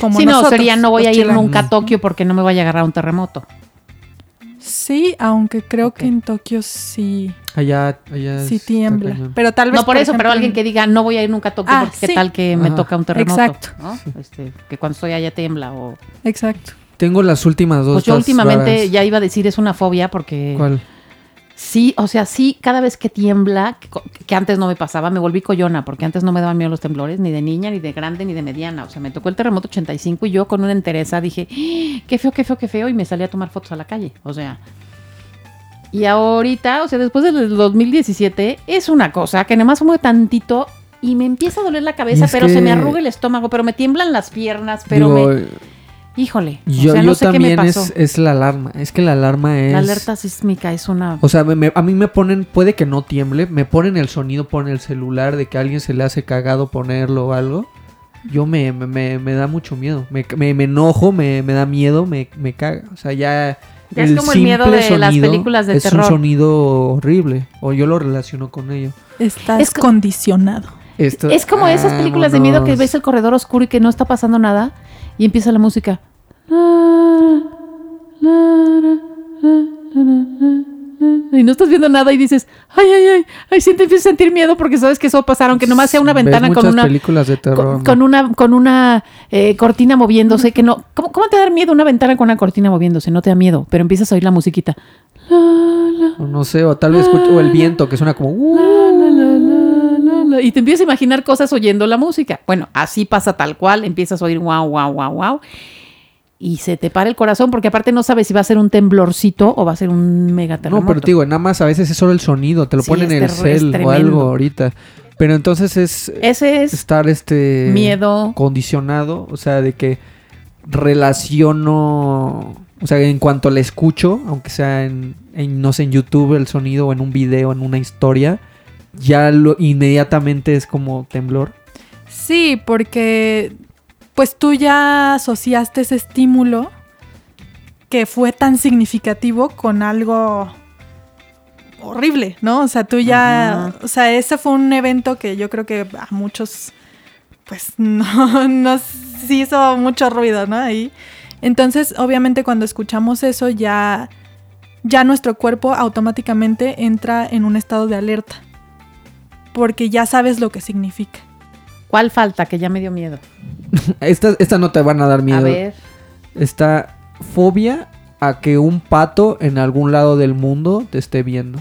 Como Sí, no, nosotros, sería no voy los a ir nunca a Tokio porque no me vaya a agarrar un terremoto. Sí, aunque creo que en Tokio sí, Allá, allá sí tiembla. cañón. Pero tal vez. No por, eso, pero alguien en- que diga no voy a ir nunca a Tokio Ah, porque qué tal que me toca un terremoto. Exacto. ¿no? Este, que cuando estoy allá tiembla o... Exacto. Tengo las últimas dos. Pues yo últimamente raras. ya iba a decir es una fobia porque... ¿Cuál? Sí, o sea, sí, cada vez que tiembla, que, antes no me pasaba, me volví coyona, porque antes no me daban miedo los temblores, ni de niña, ni de grande, ni de mediana. O sea, me tocó el terremoto 85 y yo con una entereza dije, "¡Ah! qué feo, qué feo, qué feo, y me salí a tomar fotos a la calle. O sea. Y ahorita, o sea, después del 2017, es una cosa que nada más mueve tantito y me empieza a doler la cabeza, pero se me arruga el estómago, pero me tiemblan las piernas, pero Digo, me. Híjole. yo, o sea, yo qué me también pasó. es, es la alarma. Es que la alarma es... La alerta sísmica es una. O sea, me- me- a mí me ponen, puede que no tiemble, me ponen el sonido por el celular de que a alguien se le hace cagado ponerlo o algo. Yo me, me, me- me da mucho miedo. Me, me- me enojo, me, me da miedo, me, me caga. O sea, ya. Ya es como el miedo de las películas de es terror. un sonido horrible. O yo lo relaciono con ello. Estás Es co- condicionado. Esto- Es como esas películas de miedo que ves el corredor oscuro y que no está pasando nada y empieza la música. Y no estás viendo nada y dices, ay, ay, ay, ay, sí te empiezas a sentir miedo porque sabes que eso pasa, aunque nomás sea una ventana con una, películas de terror. con, una, con una eh, cortina moviéndose, que no, ¿cómo, ¿cómo te da miedo una ventana con una cortina moviéndose? No te da miedo, pero empiezas a oír la musiquita. O no sé, o tal vez escucho o el viento que suena como... "Uh". La, la, la, la, la, y te empiezas a imaginar cosas oyendo la música. Bueno, así pasa tal cual, empiezas a oír wow, wow, wow, wow. Y se te para el corazón porque aparte no sabes si va a ser un temblorcito o va a ser un mega terremoto. No, pero te digo, nada más a veces es solo el sonido, te lo Sí, ponen en el cel o algo ahorita. Pero entonces es Ese es estar este miedo. condicionado, o sea, de que relaciono, o sea, en cuanto le escucho, aunque sea en, en, no sé, en YouTube el sonido o en un video, en una historia, ya lo inmediatamente es como temblor. Sí, porque pues tú ya asociaste ese estímulo que fue tan significativo con algo horrible, ¿no? O sea, tú ya, o sea, ese fue un evento que yo creo que a muchos, pues, no, nos hizo mucho ruido, ¿no? Ahí. Entonces, obviamente, cuando escuchamos eso, ya, ya nuestro cuerpo automáticamente entra en un estado de alerta, porque ya sabes lo que significa. ¿Cuál falta? Que ya me dio miedo. Esta, esta no te van a dar miedo. A ver. Está fobia a que un pato en algún lado del mundo te esté viendo.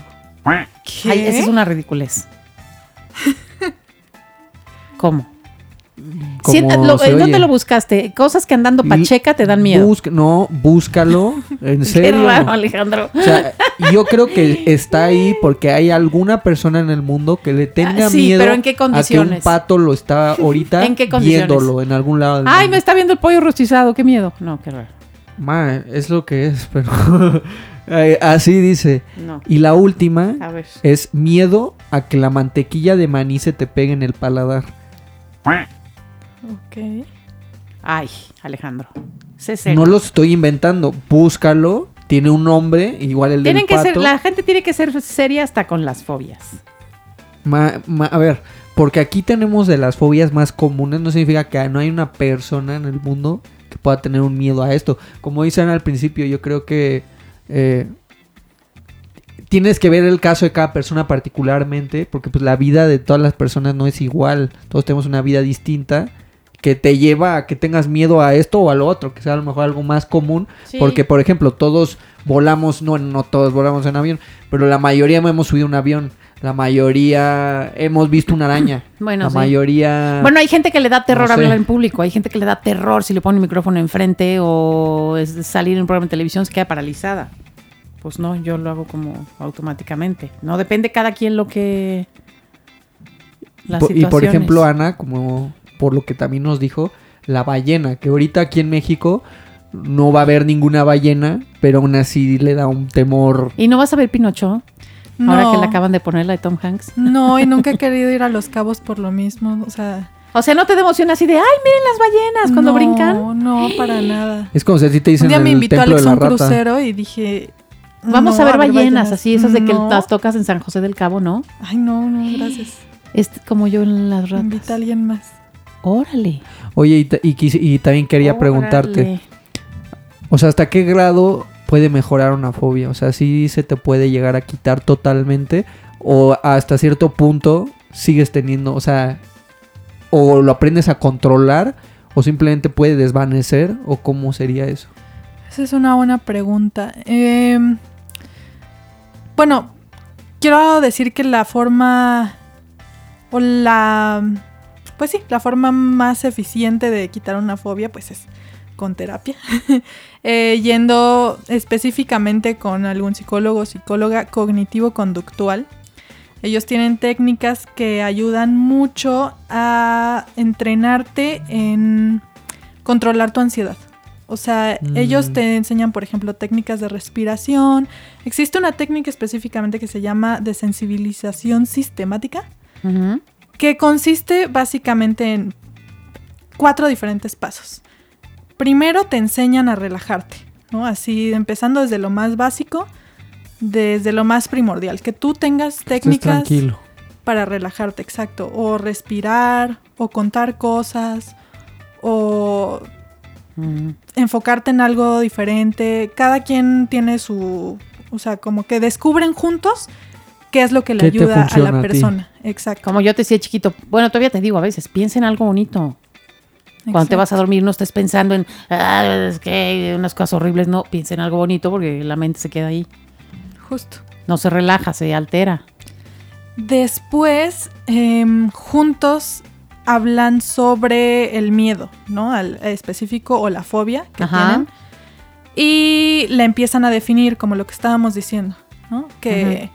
¿Qué? Ay, esa es una ridiculez. ¿Cómo? Como Sienta- lo- se ¿en ¿Dónde oye. lo buscaste? Cosas que andando pacheca te dan miedo. Busca- no, búscalo. En Qué serio. raro, Alejandro. O sea, yo creo que está ahí porque hay alguna persona en el mundo que le tenga Ah, sí, miedo pero ¿en qué a que un condiciones? pato lo está ahorita ¿En qué condiciones? viéndolo en algún lado del Ay, mundo. me está viendo el pollo rostizado, qué miedo. No, qué raro. Ma, es lo que es, pero Ay, así dice. No. Y la última A es miedo a que la mantequilla de maní se te pegue en el paladar. Ok. Ay, Alejandro. No lo estoy inventando, búscalo. Tiene un nombre, igual el Tienen del que pato. ser, la gente tiene que ser seria hasta con las fobias. Ma- ma- a ver, porque aquí tenemos de las fobias más comunes, no significa que no hay una persona en el mundo que pueda tener un miedo a esto. Como dicen al principio, yo creo que eh, tienes que ver el caso de cada persona particularmente, porque pues la vida de todas las personas no es igual. Todos tenemos una vida distinta que te lleva a que tengas miedo a esto o a lo otro, que sea a lo mejor algo más común, Sí. porque por ejemplo, todos volamos, no, no todos volamos en avión, pero la mayoría hemos subido un avión, la mayoría hemos visto una araña, Bueno, la sí. mayoría... Bueno, hay gente que le da terror No sé. hablar en público, hay gente que le da terror si le pone un micrófono enfrente o es salir en un programa de televisión se queda paralizada. Pues no, yo lo hago como automáticamente. No depende cada quien lo que las y por ejemplo, Ana, como por lo que también nos dijo, la ballena, que ahorita aquí en México no va a haber ninguna ballena, pero aún así le da un temor. ¿Y no vas a ver Pinocho? No, Ahora que le acaban de poner la de Tom Hanks. no, y nunca he querido ir a Los Cabos por lo mismo. O sea, O sea, no te da emoción así de, ay, miren las ballenas cuando no, brincan. No, para nada. Es como si a ti te dicen Un día me invitó Alex a la un rata. crucero y dije. Vamos no, a ver ballenas, así, esas de que No. las tocas en San José del Cabo, ¿no? Ay, no, no, gracias. Es como yo en las Invita a ratas. alguien más. Órale. Oye, y, también quería preguntarte, o sea, ¿hasta qué grado puede mejorar una fobia? O sea, ¿sí se te puede llegar a quitar totalmente? ¿O hasta cierto punto sigues teniendo, o sea, o lo aprendes a controlar? ¿O simplemente puede desvanecer? ¿O cómo sería eso? Esa es una buena pregunta. Eh, bueno, quiero decir que la forma o la pues sí, la forma más eficiente de quitar una fobia pues es con terapia. Eh, yendo específicamente con algún psicólogo o psicóloga cognitivo-conductual. Ellos tienen técnicas que ayudan mucho a entrenarte en controlar tu ansiedad. O sea, Mm. ellos te enseñan, por ejemplo, técnicas de respiración. Existe una técnica específicamente que se llama desensibilización sistemática, Ujú. Que consiste básicamente en cuatro diferentes pasos. Primero te enseñan a relajarte, ¿no? Así, empezando desde lo más básico, desde lo más primordial, que tú tengas técnicas tranquilo. para relajarte, exacto. O respirar, o contar cosas, o Ujú. enfocarte en algo diferente. Cada quien tiene su, o sea, como que descubren juntos qué es lo que le ¿Qué te ayuda a la a persona. Exacto. Como yo te decía chiquito, bueno, todavía te digo a veces, piensa en algo bonito. Cuando te vas a dormir no estés pensando en, "Ah, es que unas cosas horribles, no, piensa en algo bonito porque la mente se queda ahí. Justo. No se relaja, se altera. Después, em, juntos hablan sobre el miedo, ¿no? Al específico o la fobia que Ajá. tienen. Y la empiezan a definir como lo que estábamos diciendo, ¿no? Que,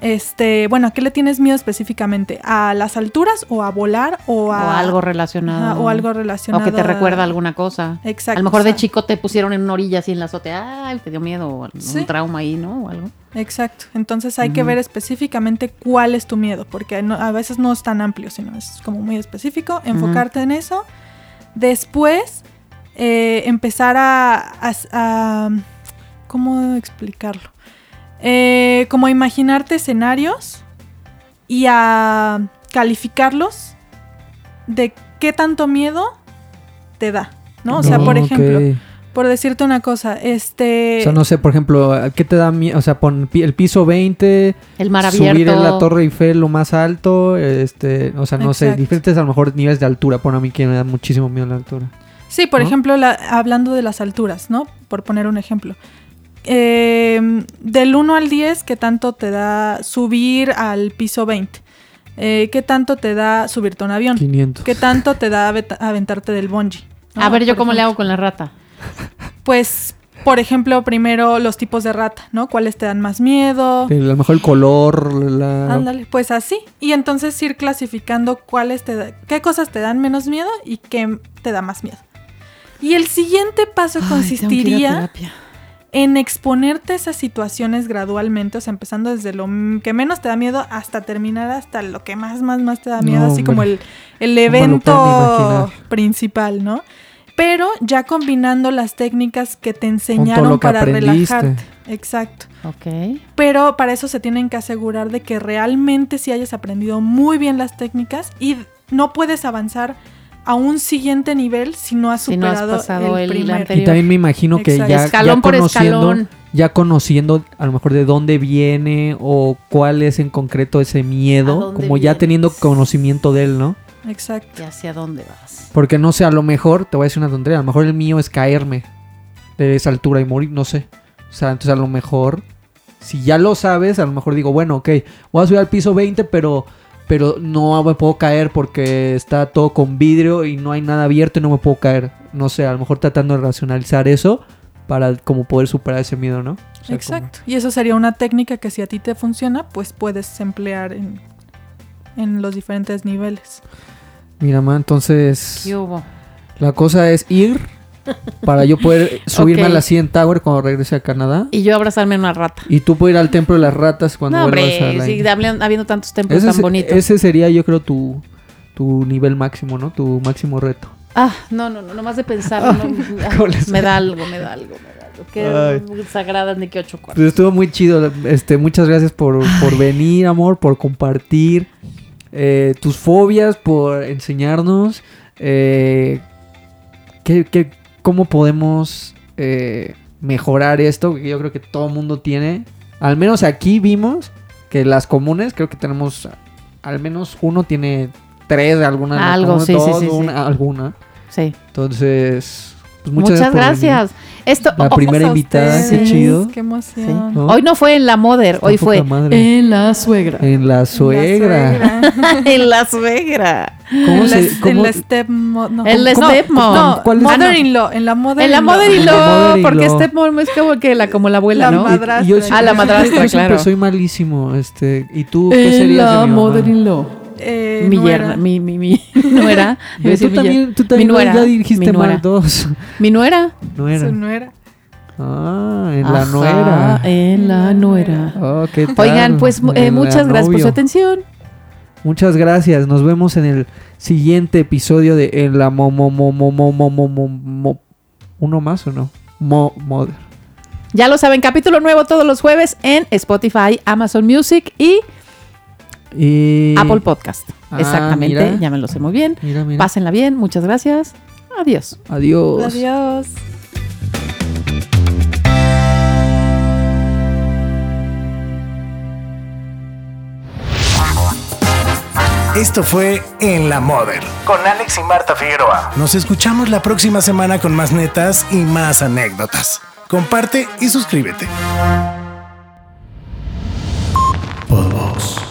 este, bueno, ¿a qué le tienes miedo específicamente? ¿A las alturas o a volar o O a... algo relacionado. Ajá, o algo O relacionado que te a- recuerda alguna cosa. Exacto. a lo mejor de o chico te pusieron en una orilla así en la azotea, ay, te dio miedo, o Sí. trauma ahí, ¿no? O algo. Exacto. Entonces hay que ver específicamente cuál es tu miedo, porque no- a veces no es tan amplio, sino es como muy específico. Enfocarte en eso. Después, eh, empezar a, a- a- ¿Cómo explicarlo? Eh, como a imaginarte escenarios y a calificarlos de qué tanto miedo te da, ¿no? O sea, No, por ejemplo, por decirte una cosa, este... O sea, no sé, por ejemplo, ¿qué te da miedo? O sea, pon el piso 20, El mar abierto. subir en la Torre Eiffel lo más alto, este, o sea, no sé, diferentes a lo mejor niveles de altura. Por a mí que me da muchísimo miedo la altura. Sí, por ¿no? ejemplo, la- hablando de las alturas, ¿no? Por poner un ejemplo. Eh, del 1 al 10, ¿qué tanto te da subir al piso 20? Eh, ¿Qué tanto te da subirte a un avión? 500. ¿Qué tanto te da aventarte del bungee? ¿no? A ver, yo Por cómo le hago con la rata. Pues, por ejemplo, primero los tipos de rata, ¿no? ¿Cuáles te dan más miedo? A lo mejor el color, la... Ándale, pues así. Y entonces ir clasificando cuáles te da- qué cosas te dan menos miedo y qué te da más miedo. Y el siguiente paso Ay, tengo que ir a consistiría terapia. En exponerte a esas situaciones gradualmente, o sea, empezando desde lo que menos te da miedo hasta terminar hasta lo que más, más, más te da miedo, No, así como el, el evento principal, ¿no? Pero ya combinando las técnicas que te enseñaron que para aprendiste. relajarte. Exacto. Ok. Pero para eso se tienen que asegurar de que realmente sí hayas aprendido muy bien las técnicas y no puedes avanzar a un siguiente nivel si no has Si no has superado pasado el, el primero. anterior. Y también me imagino que ya, escalón ya por conociendo, escalón. ya conociendo a lo mejor de dónde viene o cuál es en concreto ese ¿A miedo, como ya teniendo conocimiento de él, ¿no? Exacto. ¿Y hacia dónde vas? Porque no sé, a lo mejor, te voy a decir una tontería, a lo mejor el mío es caerme de esa altura y morir, no sé. O sea, entonces a lo mejor, si ya lo sabes, a lo mejor digo, bueno, ok, voy a subir al piso 20, pero, pero no me puedo caer porque está todo con vidrio y no hay nada abierto y no me puedo caer. No sé, a lo mejor tratando de racionalizar eso para como poder superar ese miedo, ¿no? O sea, Exacto. Y eso sería una técnica que si a ti te funciona, pues puedes emplear en, en los diferentes niveles. mira, ma, entonces ¿Qué hubo? la cosa es ir para yo poder subirme a la 100 Tower cuando regrese a Canadá. Y yo abrazarme a una rata. Y tú puedes ir al templo de las ratas cuando no, vuelvas a la sí, habiendo tantos templos ese, tan se- bonitos. ese sería, yo creo, tu, tu nivel máximo, ¿no? Tu máximo reto. Ah, no, no, no, nomás de pensar, no, ah, ¿Cómo les- me da algo, me da algo, me da algo. Qué sagradas ni que ocho cuartos. Pues estuvo muy chido. Este, muchas gracias por, por venir, amor, por compartir eh, tus fobias, por enseñarnos eh, qué, qué- cómo podemos eh, mejorar esto. Que yo creo que todo mundo tiene. Al menos aquí vimos que las comunes, creo que tenemos al menos uno tiene tres, alguna no Algo, sí, sí, sí, sí. una- alguna. Sí. Entonces, pues muchas, Muchas, gracias. Esto, La oh, primera Gracias a invitada, qué chido. Qué sí. emoción. ¿no? Hoy no fue en la Mother, Está hoy fue madre. en la suegra. En la suegra. La suegra. en la suegra. ¿Cómo en, se- la, cómo- en la stepmo- no, En la stepmom. No, ¿Cuál es? mother-in-law. En la En la mother-in-law. mother-in-law, mother-in-law. porque stepmom es como que la, como la abuela, La ¿no? madrastra. yo Ah, siempre- la madrastra, yo siempre claro. soy malísimo, este, ¿y tú qué serías de mi mamá? Eh, mi nuera. yerna, mi, mi, mi nuera. Tú, también, mi nuera, ya mi nuera. dos. Mi nuera. nuera. Su nuera. Ah, en la nuera. En la nuera. Oh, ¿qué tal? Oigan, pues eh, muchas gracias por su atención. Muchas gracias. Nos vemos en el siguiente episodio de En la Momo Momo Momo Momo. Mo, ¿Uno más o no? Mo, mother. Ya lo saben, capítulo nuevo todos los jueves en Spotify, Amazon Music y y... Apple Podcast. Ah, Exactamente, mira. sé muy bien. Mira, mira. Pásenla bien, muchas gracias. Adiós. Adiós. Adiós. Esto fue En la Model con Alex y Marta Figueroa. Nos escuchamos la próxima semana con más netas y más anécdotas. Comparte y suscríbete. Podbox.